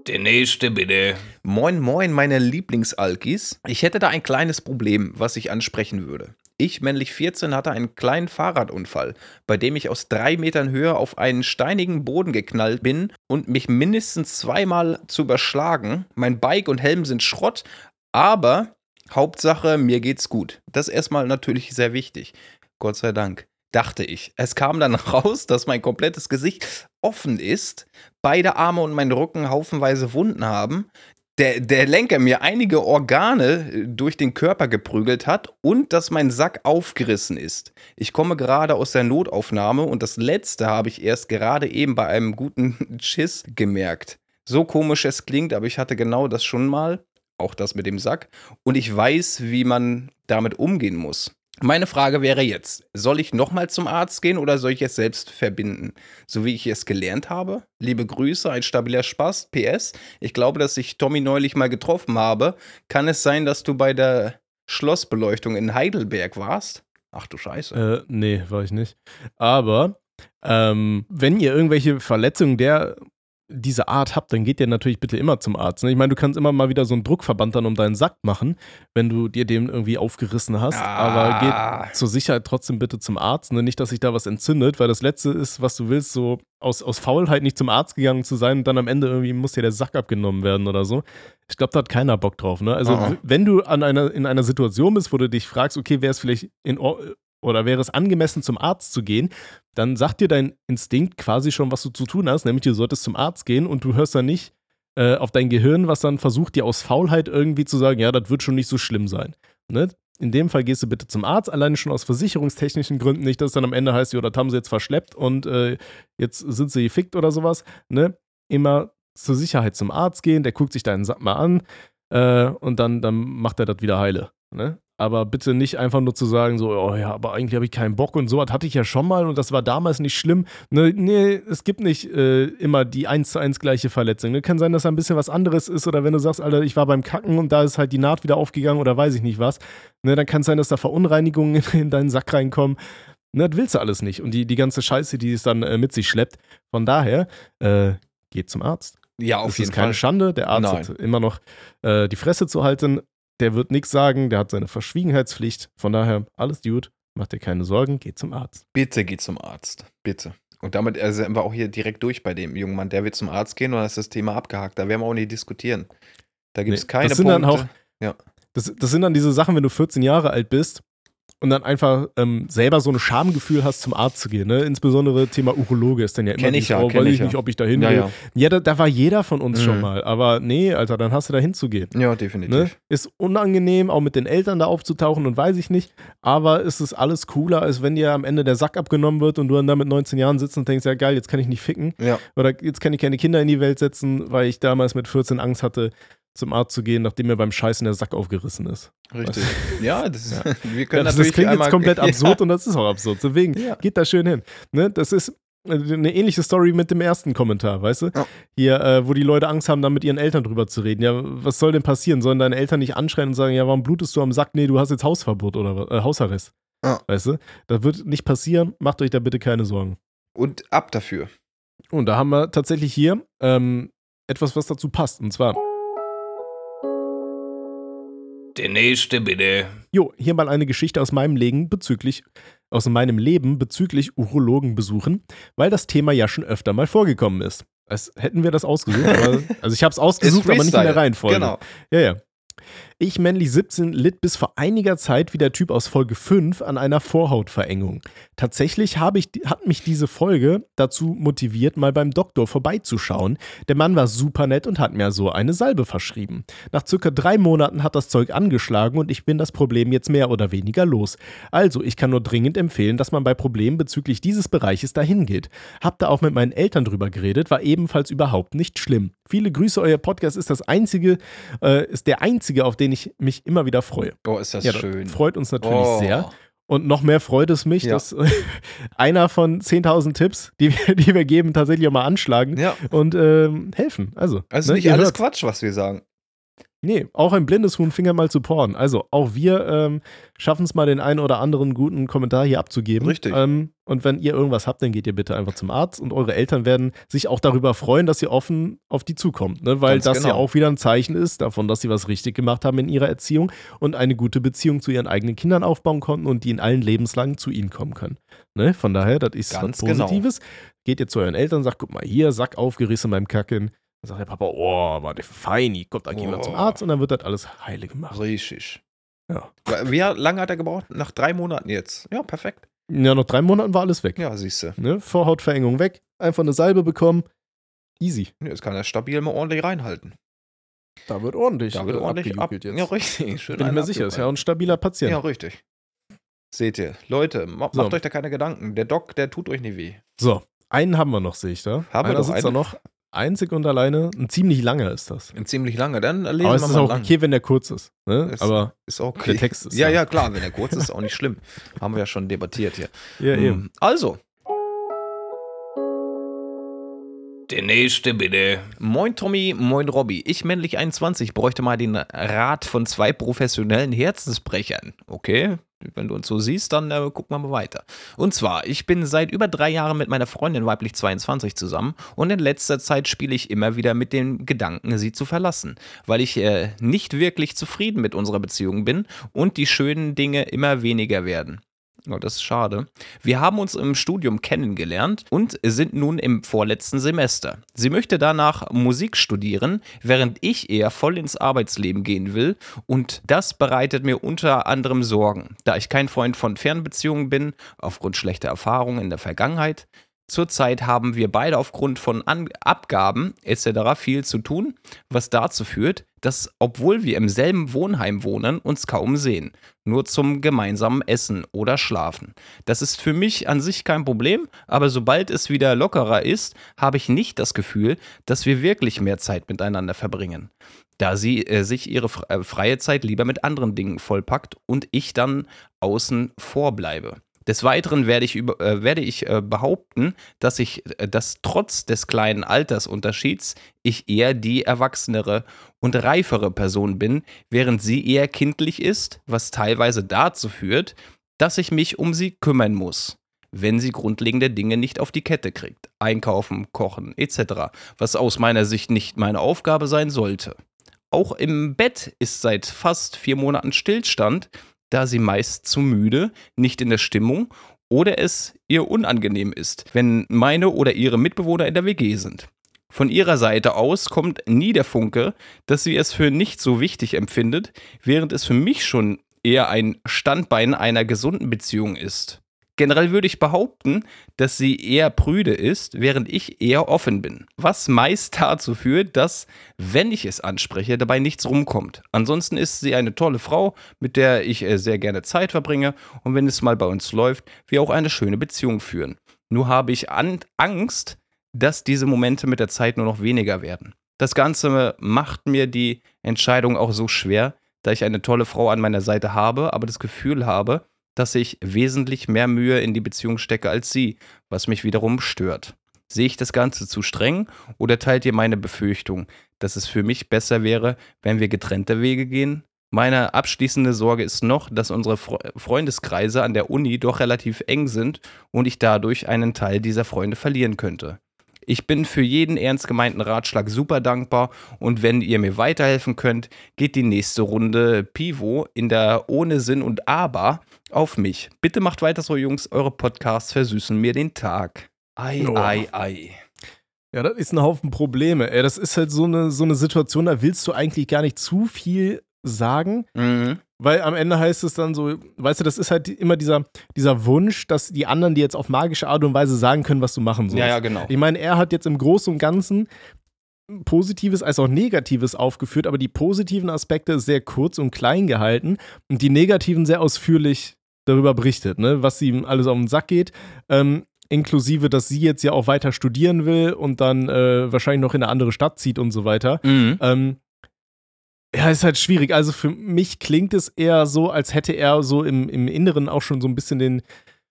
Der nächste bitte. Moin, moin, meine Lieblingsalkis. Ich hätte da ein kleines Problem, was ich ansprechen würde. Ich, männlich 14, hatte einen kleinen Fahrradunfall, bei dem ich aus drei Metern Höhe auf einen steinigen Boden geknallt bin und mich mindestens zweimal zu überschlagen. Mein Bike und Helm sind Schrott, aber Hauptsache, mir geht's gut. Das ist erstmal natürlich sehr wichtig. Gott sei Dank. Dachte ich. Es kam dann raus, dass mein komplettes Gesicht offen ist, beide Arme und mein Rücken haufenweise Wunden haben, der, der Lenker mir einige Organe äh, durch den Körper geprügelt hat und dass mein Sack aufgerissen ist. Ich komme gerade aus der Notaufnahme und das letzte habe ich erst gerade eben bei einem guten Schiss gemerkt. So komisch es klingt, aber ich hatte genau das schon mal, auch das mit dem Sack, und ich weiß, wie man damit umgehen muss. Meine Frage wäre jetzt, soll ich nochmal zum Arzt gehen oder soll ich es selbst verbinden? So wie ich es gelernt habe? Liebe Grüße, ein stabiler Spaß. PS, ich glaube, dass ich Tommy neulich mal getroffen habe. Kann es sein, dass du bei der Schlossbeleuchtung in Heidelberg warst? Ach du Scheiße. Äh, nee, war ich nicht. Aber ähm, wenn ihr irgendwelche Verletzungen der diese Art habt, dann geht ihr natürlich bitte immer zum Arzt. Ne? Ich meine, du kannst immer mal wieder so einen Druckverband dann um deinen Sack machen, wenn du dir den irgendwie aufgerissen hast. Ah. Aber geht zur Sicherheit trotzdem bitte zum Arzt. Ne? Nicht, dass sich da was entzündet, weil das Letzte ist, was du willst, so aus, aus Faulheit nicht zum Arzt gegangen zu sein und dann am Ende irgendwie muss dir der Sack abgenommen werden oder so. Ich glaube, da hat keiner Bock drauf. Ne? Also, w- wenn du an einer, in einer Situation bist, wo du dich fragst, okay, wäre es vielleicht in oder wäre es angemessen, zum Arzt zu gehen, dann sagt dir dein Instinkt quasi schon, was du zu tun hast, nämlich du solltest zum Arzt gehen und du hörst dann nicht äh, auf dein Gehirn, was dann versucht, dir aus Faulheit irgendwie zu sagen, ja, das wird schon nicht so schlimm sein. Ne? In dem Fall gehst du bitte zum Arzt, alleine schon aus versicherungstechnischen Gründen, nicht, dass dann am Ende heißt, ja, das haben sie jetzt verschleppt und äh, jetzt sind sie gefickt oder sowas. Ne? Immer zur Sicherheit zum Arzt gehen, der guckt sich deinen Sack mal an äh, und dann, dann macht er das wieder heile. Ne? Aber bitte nicht einfach nur zu sagen, so, oh ja, aber eigentlich habe ich keinen Bock und so, das hatte ich ja schon mal und das war damals nicht schlimm. Ne, nee, es gibt nicht äh, immer die eins zu eins gleiche Verletzung. Ne? Kann sein, dass da ein bisschen was anderes ist oder wenn du sagst, Alter, ich war beim Kacken und da ist halt die Naht wieder aufgegangen oder weiß ich nicht was. Ne, dann kann es sein, dass da Verunreinigungen in, in deinen Sack reinkommen. Ne, das willst du alles nicht. Und die, die ganze Scheiße, die es dann äh, mit sich schleppt. Von daher, äh, geht zum Arzt. ja, auf Es jeden ist keine Fall. Schande, der Arzt Nein. hat immer noch äh, die Fresse zu halten. Der wird nichts sagen, der hat seine Verschwiegenheitspflicht. Von daher, alles gut, macht dir keine Sorgen, geht zum Arzt. Bitte geh zum Arzt. Bitte. Und damit also, sind wir auch hier direkt durch bei dem jungen Mann. Der wird zum Arzt gehen und dann ist das Thema abgehakt. Da werden wir auch nicht diskutieren. Da gibt es Nee, keine das sind dann Punkte. Das, das sind dann diese Sachen, wenn du 14 Jahre alt bist und dann einfach ähm, selber so ein Schamgefühl hast, zum Arzt zu gehen. Ne? Insbesondere Thema Urologe ist dann ja immer Kenn ich ja, oh, weiß ich ich ja. nicht, ob ich da hin ja, will. ja. Ja, da, da war jeder von uns Mhm. schon mal. Aber nee, Alter, dann hast du da hinzugehen. ja, definitiv. Ne? Ist unangenehm, auch mit den Eltern da aufzutauchen und weiß ich nicht. Aber es ist alles cooler, als wenn dir am Ende der Sack abgenommen wird und du dann da mit 19 Jahren sitzt und denkst, ja geil, jetzt kann ich nicht ficken. Ja. Oder jetzt kann ich keine Kinder in die Welt setzen, weil ich damals mit 14 Angst hatte, zum Arzt zu gehen, nachdem mir beim Scheißen der Sack aufgerissen ist. Richtig. Ja, das ist, wir Ja, können das, das natürlich klingt jetzt komplett ja. absurd und das ist auch absurd. Deswegen Ja. geht da schön hin. Ne? Das ist äh, eine ähnliche Story mit dem ersten Kommentar, weißt du? Ja. Hier, äh, wo die Leute Angst haben, da mit ihren Eltern drüber zu reden. Ja, was soll denn passieren? Sollen deine Eltern nicht anschreien und sagen, ja, warum blutest du am Sack? Nee, du hast jetzt Hausverbot oder? Äh, Hausarrest. Ja. Weißt du? Das wird nicht passieren. Macht euch da bitte keine Sorgen. Und ab dafür. Und da haben wir tatsächlich hier ähm, etwas, was dazu passt. Und zwar, Der nächste bitte. jo, hier mal eine Geschichte aus meinem Leben bezüglich, aus meinem Leben bezüglich Urologenbesuchen, weil das Thema ja schon öfter mal vorgekommen ist. Als hätten wir das ausgesucht, aber, also ich habe es ausgesucht, aber nicht in der. Reihenfolge. Genau. Ja, ja. Ich, männlich 17, litt bis vor einiger Zeit wie der Typ aus Folge 5 an einer Vorhautverengung. Tatsächlich habe ich, hat mich diese Folge dazu motiviert, mal beim Doktor vorbeizuschauen. Der Mann war super nett und hat mir so eine Salbe verschrieben. Nach circa drei Monaten hat das Zeug angeschlagen und ich bin das Problem jetzt mehr oder weniger los. Also, ich kann nur dringend empfehlen, dass man bei Problemen bezüglich dieses Bereiches dahin geht. Hab da auch mit meinen Eltern drüber geredet, war ebenfalls überhaupt nicht schlimm. Viele Grüße, euer Podcast ist das einzige, äh, ist der einzige, auf den ich mich immer wieder freue. Oh, ist das Ja, das schön. freut uns natürlich Oh. sehr. Und noch mehr freut es mich, Ja. dass einer von 10.000 Tipps, die wir, die wir geben, tatsächlich auch mal anschlagen Ja, und ähm, helfen. Also, also ne, nicht alles hört's. Quatsch, was wir sagen. Nee, auch ein blindes Huhn Finger mal zu porn. Also, auch wir ähm, schaffen es mal, den einen oder anderen guten Kommentar hier abzugeben. Richtig. Ähm, und wenn ihr irgendwas habt, dann geht ihr bitte einfach zum Arzt und eure Eltern werden sich auch darüber freuen, dass ihr offen auf die zukommt. Ne? Weil Ganz das ja genau. auch wieder ein Zeichen ist davon, dass sie was richtig gemacht haben in ihrer Erziehung und eine gute Beziehung zu ihren eigenen Kindern aufbauen konnten und die in allen Lebenslagen zu ihnen kommen können. Ne? Von daher, das ist Ganz was genau. Positives. Geht ihr zu euren Eltern, sagt, guck mal hier, Sack aufgerissen beim Kacken. Dann sagt der Papa, oh, war der feini, kommt, dann gehen wir Oh. zum Arzt und dann wird das alles heile gemacht. Richtig. Ja. Wie lange hat er gebraucht? Nach drei Monaten jetzt. Ja, perfekt. Ja, nach drei Monaten war alles weg. Ja, siehst du. Ne? Vorhautverengung weg, einfach eine Salbe bekommen. Easy. Jetzt kann er stabil mal ordentlich reinhalten. Da wird ordentlich. Da wird äh, ordentlich ab. abgejuckelt Ja, richtig. Schön Bin ich mir sicher, ist ja ein stabiler Patient. Ja, richtig. Seht ihr. Leute, ma So. macht euch da keine Gedanken. Der Doc, der tut euch nie weh. So, einen haben wir noch, sehe ich da. Haben wir Einer noch sitzt da einen? noch. Einzig und alleine. Ein ziemlich langer ist das. Ein ziemlich lange. Dann lesen Aber es wir ist auch lang. okay, wenn der kurz ist. Ne? Ist- Aber Ist okay. der Text ist ja, ja- klar. Wenn er kurz ist, ist auch nicht schlimm. Haben wir ja schon debattiert hier. ja, eben. Hm. Also. Der nächste bitte. Moin Tommy, moin Robby. Ich männlich 21 bräuchte mal den Rat von zwei professionellen Herzensbrechern. Okay, wenn du uns so siehst, dann äh, gucken wir mal weiter. Und zwar, ich bin seit über drei Jahren mit meiner Freundin weiblich 22 zusammen und in letzter Zeit spiele ich immer wieder mit dem Gedanken, sie zu verlassen, weil ich äh, nicht wirklich zufrieden mit unserer Beziehung bin und die schönen Dinge immer weniger werden. Oh, das ist schade. Wir haben uns im Studium kennengelernt und sind nun im vorletzten Semester. Sie möchte danach Musik studieren, während ich eher voll ins Arbeitsleben gehen will und das bereitet mir unter anderem Sorgen, da ich kein Freund von Fernbeziehungen bin, aufgrund schlechter Erfahrungen in der Vergangenheit. Zurzeit haben wir beide aufgrund von An Abgaben etc. viel zu tun, was dazu führt, dass, obwohl wir im selben Wohnheim wohnen, uns kaum sehen. Nur zum gemeinsamen Essen oder Schlafen. Das ist für mich an sich kein Problem, aber sobald es wieder lockerer ist, habe ich nicht das Gefühl, dass wir wirklich mehr Zeit miteinander verbringen. Da sie äh, sich ihre äh, freie Zeit lieber mit anderen Dingen vollpackt und ich dann außen vor bleibe. Des Weiteren werde ich, über, äh, werde ich äh, behaupten, dass ich, äh, dass trotz des kleinen Altersunterschieds ich eher die erwachsenere und reifere Person bin, während sie eher kindlich ist, was teilweise dazu führt, dass ich mich um sie kümmern muss, wenn sie grundlegende Dinge nicht auf die Kette kriegt. Einkaufen, kochen etc., was aus meiner Sicht nicht meine Aufgabe sein sollte. Auch im Bett ist seit fast vier Monaten Stillstand, da sie meist zu müde, nicht in der Stimmung oder es ihr unangenehm ist, wenn meine oder ihre Mitbewohner in der WG sind. Von ihrer Seite aus kommt nie der Funke, dass sie es für nicht so wichtig empfindet, während es für mich schon eher ein Standbein einer gesunden Beziehung ist. Generell würde ich behaupten, dass sie eher prüde ist, während ich eher offen bin. Was meist dazu führt, dass, wenn ich es anspreche, dabei nichts rumkommt. Ansonsten ist sie eine tolle Frau, mit der ich äh, sehr gerne Zeit verbringe und wenn es mal bei uns läuft, wir auch eine schöne Beziehung führen. Nur habe ich an Angst, dass diese Momente mit der Zeit nur noch weniger werden. Das Ganze macht mir die Entscheidung auch so schwer, da ich eine tolle Frau an meiner Seite habe, aber das Gefühl habe, dass ich wesentlich mehr Mühe in die Beziehung stecke als sie, was mich wiederum stört. Sehe ich das Ganze zu streng oder teilt ihr meine Befürchtung, dass es für mich besser wäre, wenn wir getrennte Wege gehen? Meine abschließende Sorge ist noch, dass unsere Fre Freundeskreise an der Uni doch relativ eng sind und ich dadurch einen Teil dieser Freunde verlieren könnte. Ich bin für jeden ernst gemeinten Ratschlag super dankbar und wenn ihr mir weiterhelfen könnt, geht die nächste Runde Pivo in der ohne Sinn und Aber auf mich. Bitte macht weiter so, Jungs. Eure Podcasts versüßen mir den Tag. Ei, Oh. ei, ei. Ja, das ist ein Haufen Probleme. Ey, das ist halt so eine, so eine Situation, da willst du eigentlich gar nicht zu viel sagen, Mhm. Weil am Ende heißt es dann so, weißt du, das ist halt immer dieser, dieser Wunsch, dass die anderen dir jetzt auf magische Art und Weise sagen können, was du machen sollst. Ja, ja, genau. Ich meine, er hat jetzt im Großen und Ganzen Positives als auch Negatives aufgeführt, aber die positiven Aspekte sehr kurz und klein gehalten und die negativen sehr ausführlich darüber berichtet, ne, was ihm alles auf den Sack geht. Ähm, inklusive, dass sie jetzt ja auch weiter studieren will und dann äh, wahrscheinlich noch in eine andere Stadt zieht und so weiter. Mhm. Ähm, ja, ist halt schwierig. Also für mich klingt es eher so, als hätte er so im, im Inneren auch schon so ein bisschen den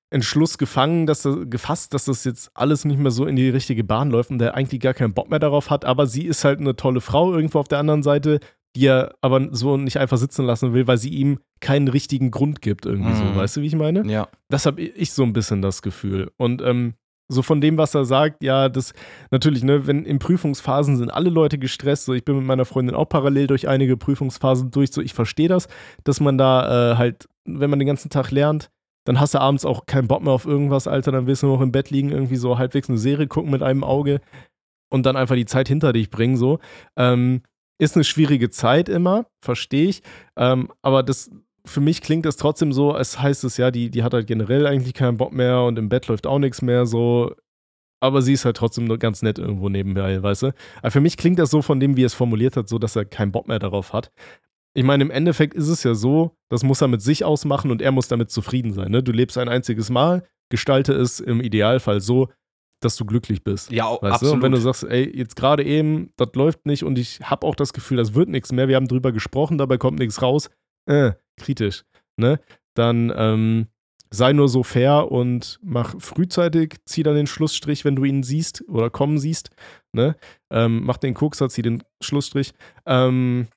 Entschluss gefangen, dass er, gefasst, dass das jetzt alles nicht mehr so in die richtige Bahn läuft und der eigentlich gar keinen Bock mehr darauf hat. Aber sie ist halt eine tolle Frau irgendwo auf der anderen Seite, die er aber so nicht einfach sitzen lassen will, weil sie ihm keinen richtigen Grund gibt irgendwie so. Mhm. Weißt du, wie ich meine? Ja. Das habe ich so ein bisschen das Gefühl. Und ähm, so von dem, was er sagt, ja, das natürlich, ne, wenn in Prüfungsphasen sind alle Leute gestresst, so ich bin mit meiner Freundin auch parallel durch einige Prüfungsphasen durch, so ich verstehe das, dass man da äh, halt, wenn man den ganzen Tag lernt, dann hast du abends auch keinen Bock mehr auf irgendwas, Alter, dann willst du noch im Bett liegen, irgendwie so halbwegs eine Serie gucken mit einem Auge und dann einfach die Zeit hinter dich bringen, so. Ähm, ist eine schwierige Zeit immer, verstehe ich, ähm, aber das, für mich klingt das trotzdem so, als heißt es ja, die, die hat halt generell eigentlich keinen Bock mehr und im Bett läuft auch nichts mehr, so. Aber sie ist halt trotzdem nur ganz nett irgendwo nebenbei, weißt du? Aber für mich klingt das so von dem, wie er es formuliert hat, so, dass er keinen Bock mehr darauf hat. Ich meine, im Endeffekt ist es ja so, das muss er mit sich ausmachen und er muss damit zufrieden sein. Ne? Du lebst ein einziges Mal, gestalte es im Idealfall so, dass du glücklich bist. Ja, Weißt du? absolut. Und wenn du sagst, ey, jetzt gerade eben, das läuft nicht und ich habe auch das Gefühl, das wird nichts mehr, wir haben drüber gesprochen, dabei kommt nichts raus, äh, kritisch, ne? Dann ähm, sei nur so fair und mach frühzeitig, zieh dann den Schlussstrich, wenn du ihn siehst oder kommen siehst, ne? Ähm, mach den Kokser, zieh den Schlussstrich. Ähm,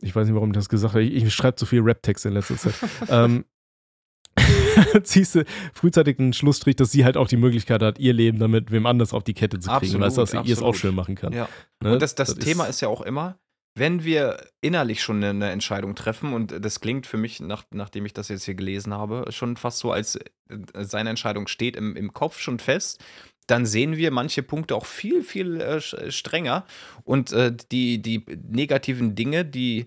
ich weiß nicht, warum ich das gesagt habe. Ich, ich schreibe zu viel Rap-Text in letzter Zeit. ähm, ziehst du frühzeitig den Schlussstrich, dass sie halt auch die Möglichkeit hat, ihr Leben damit wem anders auf die Kette zu kriegen. Absolut, weißt du, dass sie ihr es auch schön machen kann. Ja. Ne? Und das, das, Thema ist, ja auch immer, wenn wir innerlich schon eine, Entscheidung treffen, und das klingt für mich, nach, nachdem ich das jetzt hier gelesen habe, schon fast so, als äh, seine Entscheidung steht im, im Kopf schon fest, dann sehen wir manche Punkte auch viel, viel äh, sch- strenger. Und äh, die, die negativen Dinge, die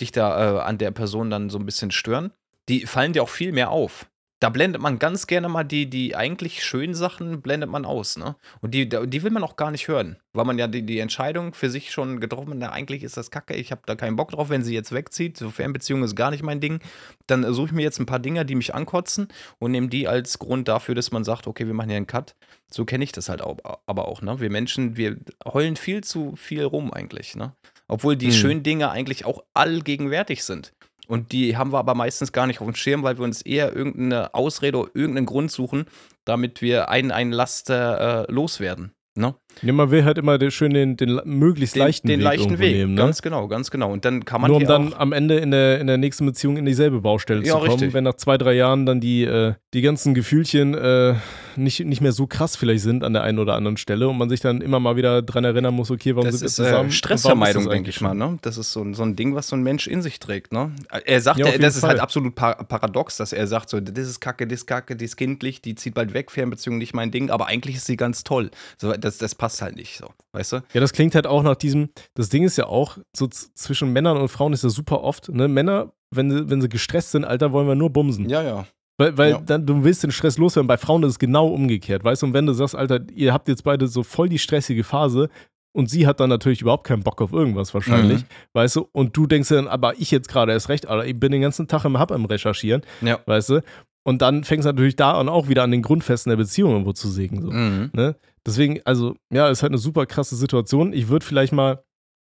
dich da äh, an der Person dann so ein bisschen stören, die fallen dir auch viel mehr auf. Da blendet man ganz gerne mal die, die eigentlich schönen Sachen, blendet man aus, ne? Und die, die will man auch gar nicht hören, weil man ja die, die Entscheidung für sich schon getroffen hat, na, eigentlich ist das kacke, ich habe da keinen Bock drauf, wenn sie jetzt wegzieht, so Fernbeziehung ist gar nicht mein Ding, dann suche ich mir jetzt ein paar Dinger, die mich ankotzen und nehme die als Grund dafür, dass man sagt, okay, wir machen hier einen Cut. So kenne ich das halt auch, aber auch, ne? Wir Menschen, wir heulen viel zu viel rum eigentlich, ne? Obwohl die Hm. schönen Dinge eigentlich auch allgegenwärtig sind. Und die haben wir aber meistens gar nicht auf dem Schirm, weil wir uns eher irgendeine Ausrede oder irgendeinen Grund suchen, damit wir einen, einen Laster äh, loswerden. Ne? Ja, man will halt immer den, schön den, den möglichst Den, leichten den Weg leichten Weg. nehmen. Ne? Ganz genau, ganz genau. Und dann kann man Nur um dann am Ende in der, in der nächsten Beziehung in dieselbe Baustelle Ja, zu kommen, richtig. wenn nach zwei, drei Jahren dann die, äh, die ganzen Gefühlchen äh, nicht, nicht mehr so krass vielleicht sind an der einen oder anderen Stelle und man sich dann immer mal wieder dran erinnern muss, okay, warum das sind wir ist zusammen? äh, Und warum Stressvermeidung, denke ich mal. Ne? Das ist so, ein- so ein Ding, was so ein Mensch in sich trägt. Ne? Er sagt, Ja, jeden das ist halt Fall. absolut par paradox, dass er sagt, so, das ist kacke, das ist kacke, die ist kindlich, die zieht bald weg, Fernbeziehung nicht mein Ding, aber eigentlich ist sie ganz toll. So, das, das passt halt nicht so, weißt du? Ja, das klingt halt auch nach diesem, das Ding ist ja auch, so zwischen Männern und Frauen ist ja super oft, ne? Männer, wenn sie, wenn sie gestresst sind, Alter, wollen wir nur bumsen. Ja, ja. Weil, weil Ja. dann, du willst den Stress loswerden. Bei Frauen ist es genau umgekehrt, weißt du? Und wenn du sagst, Alter, ihr habt jetzt beide so voll die stressige Phase und sie hat dann natürlich überhaupt keinen Bock auf irgendwas wahrscheinlich, Mhm. weißt du? Und du denkst dann, aber ich jetzt gerade erst recht, Alter, ich bin den ganzen Tag im Hub am Recherchieren, Ja. weißt du? Und dann fängst du natürlich da und auch wieder an den Grundfesten der Beziehung irgendwo zu sägen. So. Mhm. Ne? Deswegen, also, ja, ist halt eine super krasse Situation. Ich würde vielleicht mal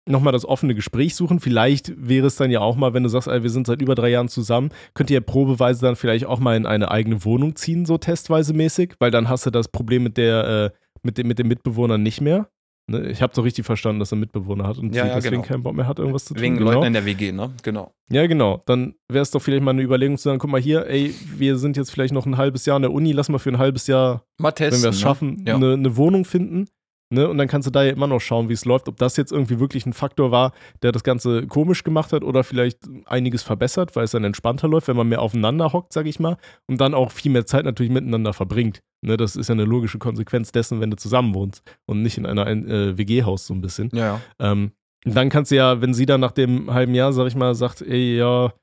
nochmal das offene Gespräch suchen. Vielleicht wäre es dann ja auch mal, wenn du sagst, ey, wir sind seit über drei Jahren zusammen, könnt ihr probeweise dann vielleicht auch mal in eine eigene Wohnung ziehen, so testweise mäßig, weil dann hast du das Problem mit der, äh, mit dem, mit dem Mitbewohner nicht mehr. Ne? Ich habe doch richtig verstanden, dass er Mitbewohner hat und Ja, ja, deswegen genau. keinen Bock mehr hat, irgendwas zu tun. Wegen genau. Leuten in der WG, ne? Genau. Ja, genau. Dann wäre es doch vielleicht mal eine Überlegung zu sagen, guck mal hier, ey, wir sind jetzt vielleicht noch ein halbes Jahr an der Uni, lass mal für ein halbes Jahr Mal testen. wenn wir es ne? schaffen, Ja. eine, eine Wohnung finden. Ne? Und dann kannst du da ja immer noch schauen, wie es läuft, ob das jetzt irgendwie wirklich ein Faktor war, der das Ganze komisch gemacht hat oder vielleicht einiges verbessert, weil es dann entspannter läuft, wenn man mehr aufeinander hockt, sag ich mal, und dann auch viel mehr Zeit natürlich miteinander verbringt. Ne? Das ist ja eine logische Konsequenz dessen, wenn du zusammen wohnst und nicht in einer äh, WG-Haus so ein bisschen. Ja. Ähm, dann kannst du ja, wenn sie dann nach dem halben Jahr, sag ich mal, sagt, ey, ja,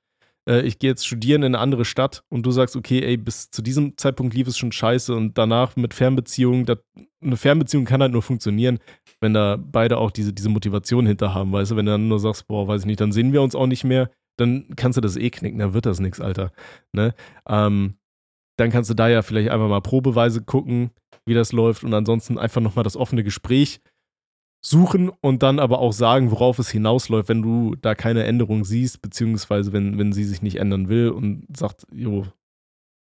äh, ich gehe jetzt studieren in eine andere Stadt und du sagst, okay, ey, bis zu diesem Zeitpunkt lief es schon scheiße und danach mit Fernbeziehungen, dat, eine Fernbeziehung kann halt nur funktionieren, wenn da beide auch diese, diese Motivation hinter haben, weißt du, wenn du dann nur sagst, boah, weiß ich nicht, dann sehen wir uns auch nicht mehr, dann kannst du das eh knicken, dann wird das nichts, Alter. Ne? Ähm, dann kannst du da ja vielleicht einfach mal probeweise gucken, wie das läuft und ansonsten einfach nochmal das offene Gespräch suchen und dann aber auch sagen, worauf es hinausläuft, wenn du da keine Änderung siehst, beziehungsweise wenn, wenn sie sich nicht ändern will und sagt, jo,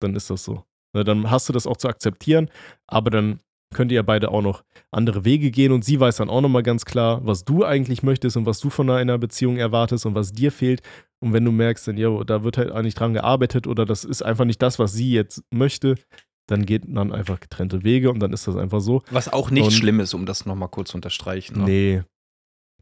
dann ist das so. Na, dann hast du das auch zu akzeptieren, aber dann könnt ihr ja beide auch noch andere Wege gehen und sie weiß dann auch nochmal ganz klar, was du eigentlich möchtest und was du von einer Beziehung erwartest und was dir fehlt. Und wenn du merkst, dann, ja, da wird halt eigentlich dran gearbeitet oder das ist einfach nicht das, was sie jetzt möchte, dann geht dann einfach getrennte Wege und dann ist das einfach so. Was auch nicht Und- schlimm ist, um das nochmal kurz zu unterstreichen. Ne? Nee.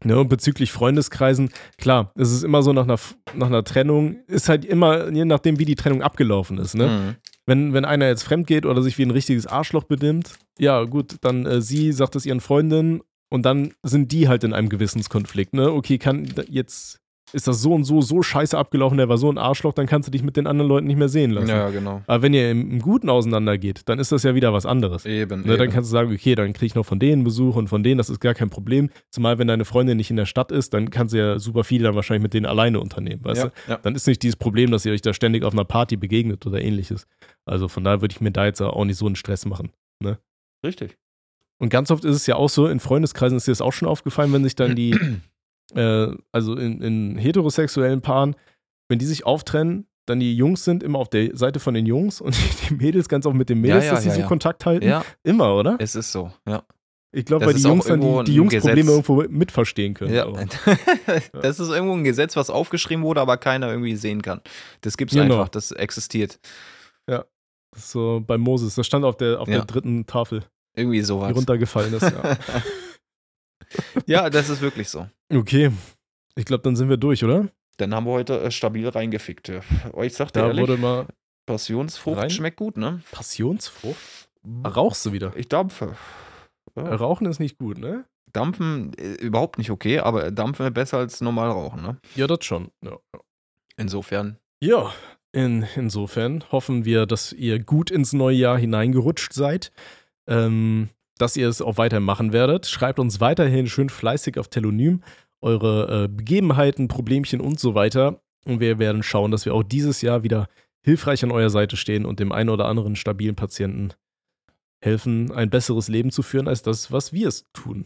Ne, und bezüglich Freundeskreisen, klar, es ist immer so nach einer, nach einer Trennung, ist halt immer, je nachdem, wie die Trennung abgelaufen ist, ne? Mhm. Wenn, wenn einer jetzt fremd geht oder sich wie ein richtiges Arschloch benimmt, ja, gut, dann äh, sie sagt es ihren Freundinnen und dann sind die halt in einem Gewissenskonflikt, ne? Okay, kann jetzt ist das so und so, so scheiße abgelaufen, der war so ein Arschloch, dann kannst du dich mit den anderen Leuten nicht mehr sehen lassen. Ja, genau. Aber wenn ihr im, im Guten auseinandergeht, dann ist das ja wieder was anderes. Eben. Ne, dann eben. kannst du sagen, okay, dann kriege ich noch von denen Besuch und von denen, das ist gar kein Problem. Zumal, wenn deine Freundin nicht in der Stadt ist, dann kannst du ja super viel dann wahrscheinlich mit denen alleine unternehmen, weißt ja, du? ja. Dann ist nicht dieses Problem, dass ihr euch da ständig auf einer Party begegnet oder ähnliches. Also von daher würde ich mir da jetzt auch nicht so einen Stress machen. Richtig. Und ganz oft ist es ja auch so, in Freundeskreisen ist dir das auch schon aufgefallen, wenn sich dann die, äh, also in, in heterosexuellen Paaren, wenn die sich auftrennen, dann die Jungs sind immer auf der Seite von den Jungs und die Mädels ganz oft mit den Mädels, Ja, ja, dass sie ja, so ja. Kontakt halten. Ja, Immer, oder? es ist so. Ja. Ich glaube, weil die auch Jungs dann die, die ein Jungs Gesetz. Probleme irgendwo mitverstehen können. Ja. Das ist irgendwo ein Gesetz, was aufgeschrieben wurde, aber keiner irgendwie sehen kann. Das gibt's Genau. einfach, das existiert. Das ist so bei Moses, das stand auf der, auf Ja. der dritten Tafel, Irgendwie die sowas. runtergefallen ist. Ja. ja, das ist wirklich so. okay, ich glaube, dann sind wir durch, oder? Dann haben wir heute äh, stabil reingefickt. Ja. Oh, Ich sag dir Da ehrlich, wurde mal Passionsfrucht rein- schmeckt gut, ne? Passionsfrucht. Rauchst du wieder? Ich dampfe. Ja. Rauchen ist nicht gut, ne? Dampfen äh, überhaupt nicht okay, aber Dampfen wäre besser als normal rauchen, ne? Ja, das schon. Ja. Insofern. Ja, in, insofern hoffen wir, dass ihr gut ins neue Jahr hineingerutscht seid. Ähm, dass ihr es auch weiter machen werdet. Schreibt uns weiterhin schön fleißig auf Telonym eure äh, Begebenheiten, Problemchen und so weiter. Und wir werden schauen, dass wir auch dieses Jahr wieder hilfreich an eurer Seite stehen und dem einen oder anderen stabilen Patienten helfen, ein besseres Leben zu führen, als das, was wir es tun.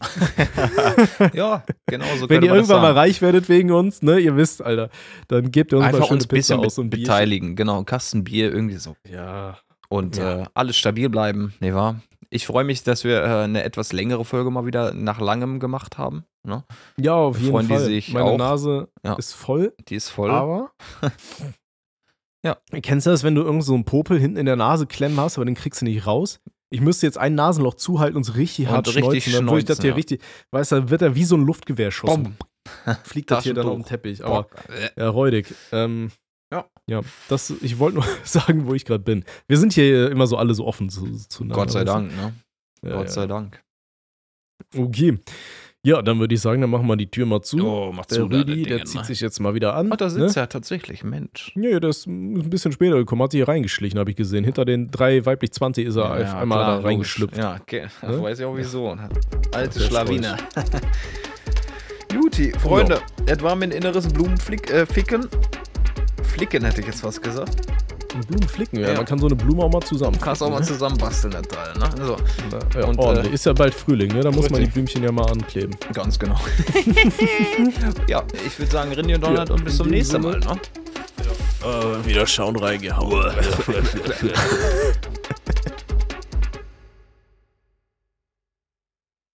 ja, genau so Wenn ihr irgendwann mal sagen. reich werdet wegen uns, ne, ihr wisst, Alter, dann gebt ihr uns mal Einfach schöne uns ein bisschen aus und be Bierchen. beteiligen. Genau, ein Kasten Bier, irgendwie so. Ja, Und Ja. äh, alles stabil bleiben, ne wahr? Ich freue mich, dass wir äh, eine etwas längere Folge mal wieder nach langem gemacht haben. Ne? Ja, auf jeden Freuen die Fall. sich Meine auch? Nase Ja. ist voll, Die ist voll. aber. Ja. Kennst du das, wenn du irgend so einen Popel hinten in der Nase klemmen hast, aber den kriegst du nicht raus? Ich müsste jetzt ein Nasenloch zuhalten und so richtig Und hart richtig schneuzen, dann ich das hier ja. richtig, weißt du, dann wird er wie so ein Luftgewehrschuss. Bom. Fliegt das hier dann auf den. Teppich. Aber ja, räudig. Ähm, Ja. Ja, das, ich wollte nur sagen, wo ich gerade bin. Wir sind hier immer so alle so offen zu, zueinander. Gott sei? Dank, ne? Ja, Gott ja. sei Dank. Okay. Ja, dann würde ich sagen, dann machen wir die Tür mal zu. Oh, mach der zu, Rüdi, der zieht ne? sich jetzt mal wieder an. Ach, da sitzt ne? er tatsächlich, Mensch. Ja, der ist ein bisschen später gekommen, hat sich hier reingeschlichen, habe ich gesehen. Hinter den drei weiblich 20 ist er auf Ja, einmal klar, da reingeschlüpft. Ja, okay. Das Ne? weiß ich auch wieso. ne? Alte Schlawine. Juti, Freunde, es war mein inneres Blumenficken. Äh. Flicken hätte ich jetzt was gesagt. Und Blumen flicken, ja. Ja. Man kann so eine Blume auch mal zusammen. Kannst auch mal zusammenbasteln, das Teil, ne? So, Ja, Und, ordentlich. äh, ist ja bald Frühling, ne? Da muss man die. Blümchen ja mal ankleben. ganz genau. ja, ich würde sagen, Rindy und Donald Ja, und bis zum nächsten. Mal, ne? Äh, wieder schauen reingehauen.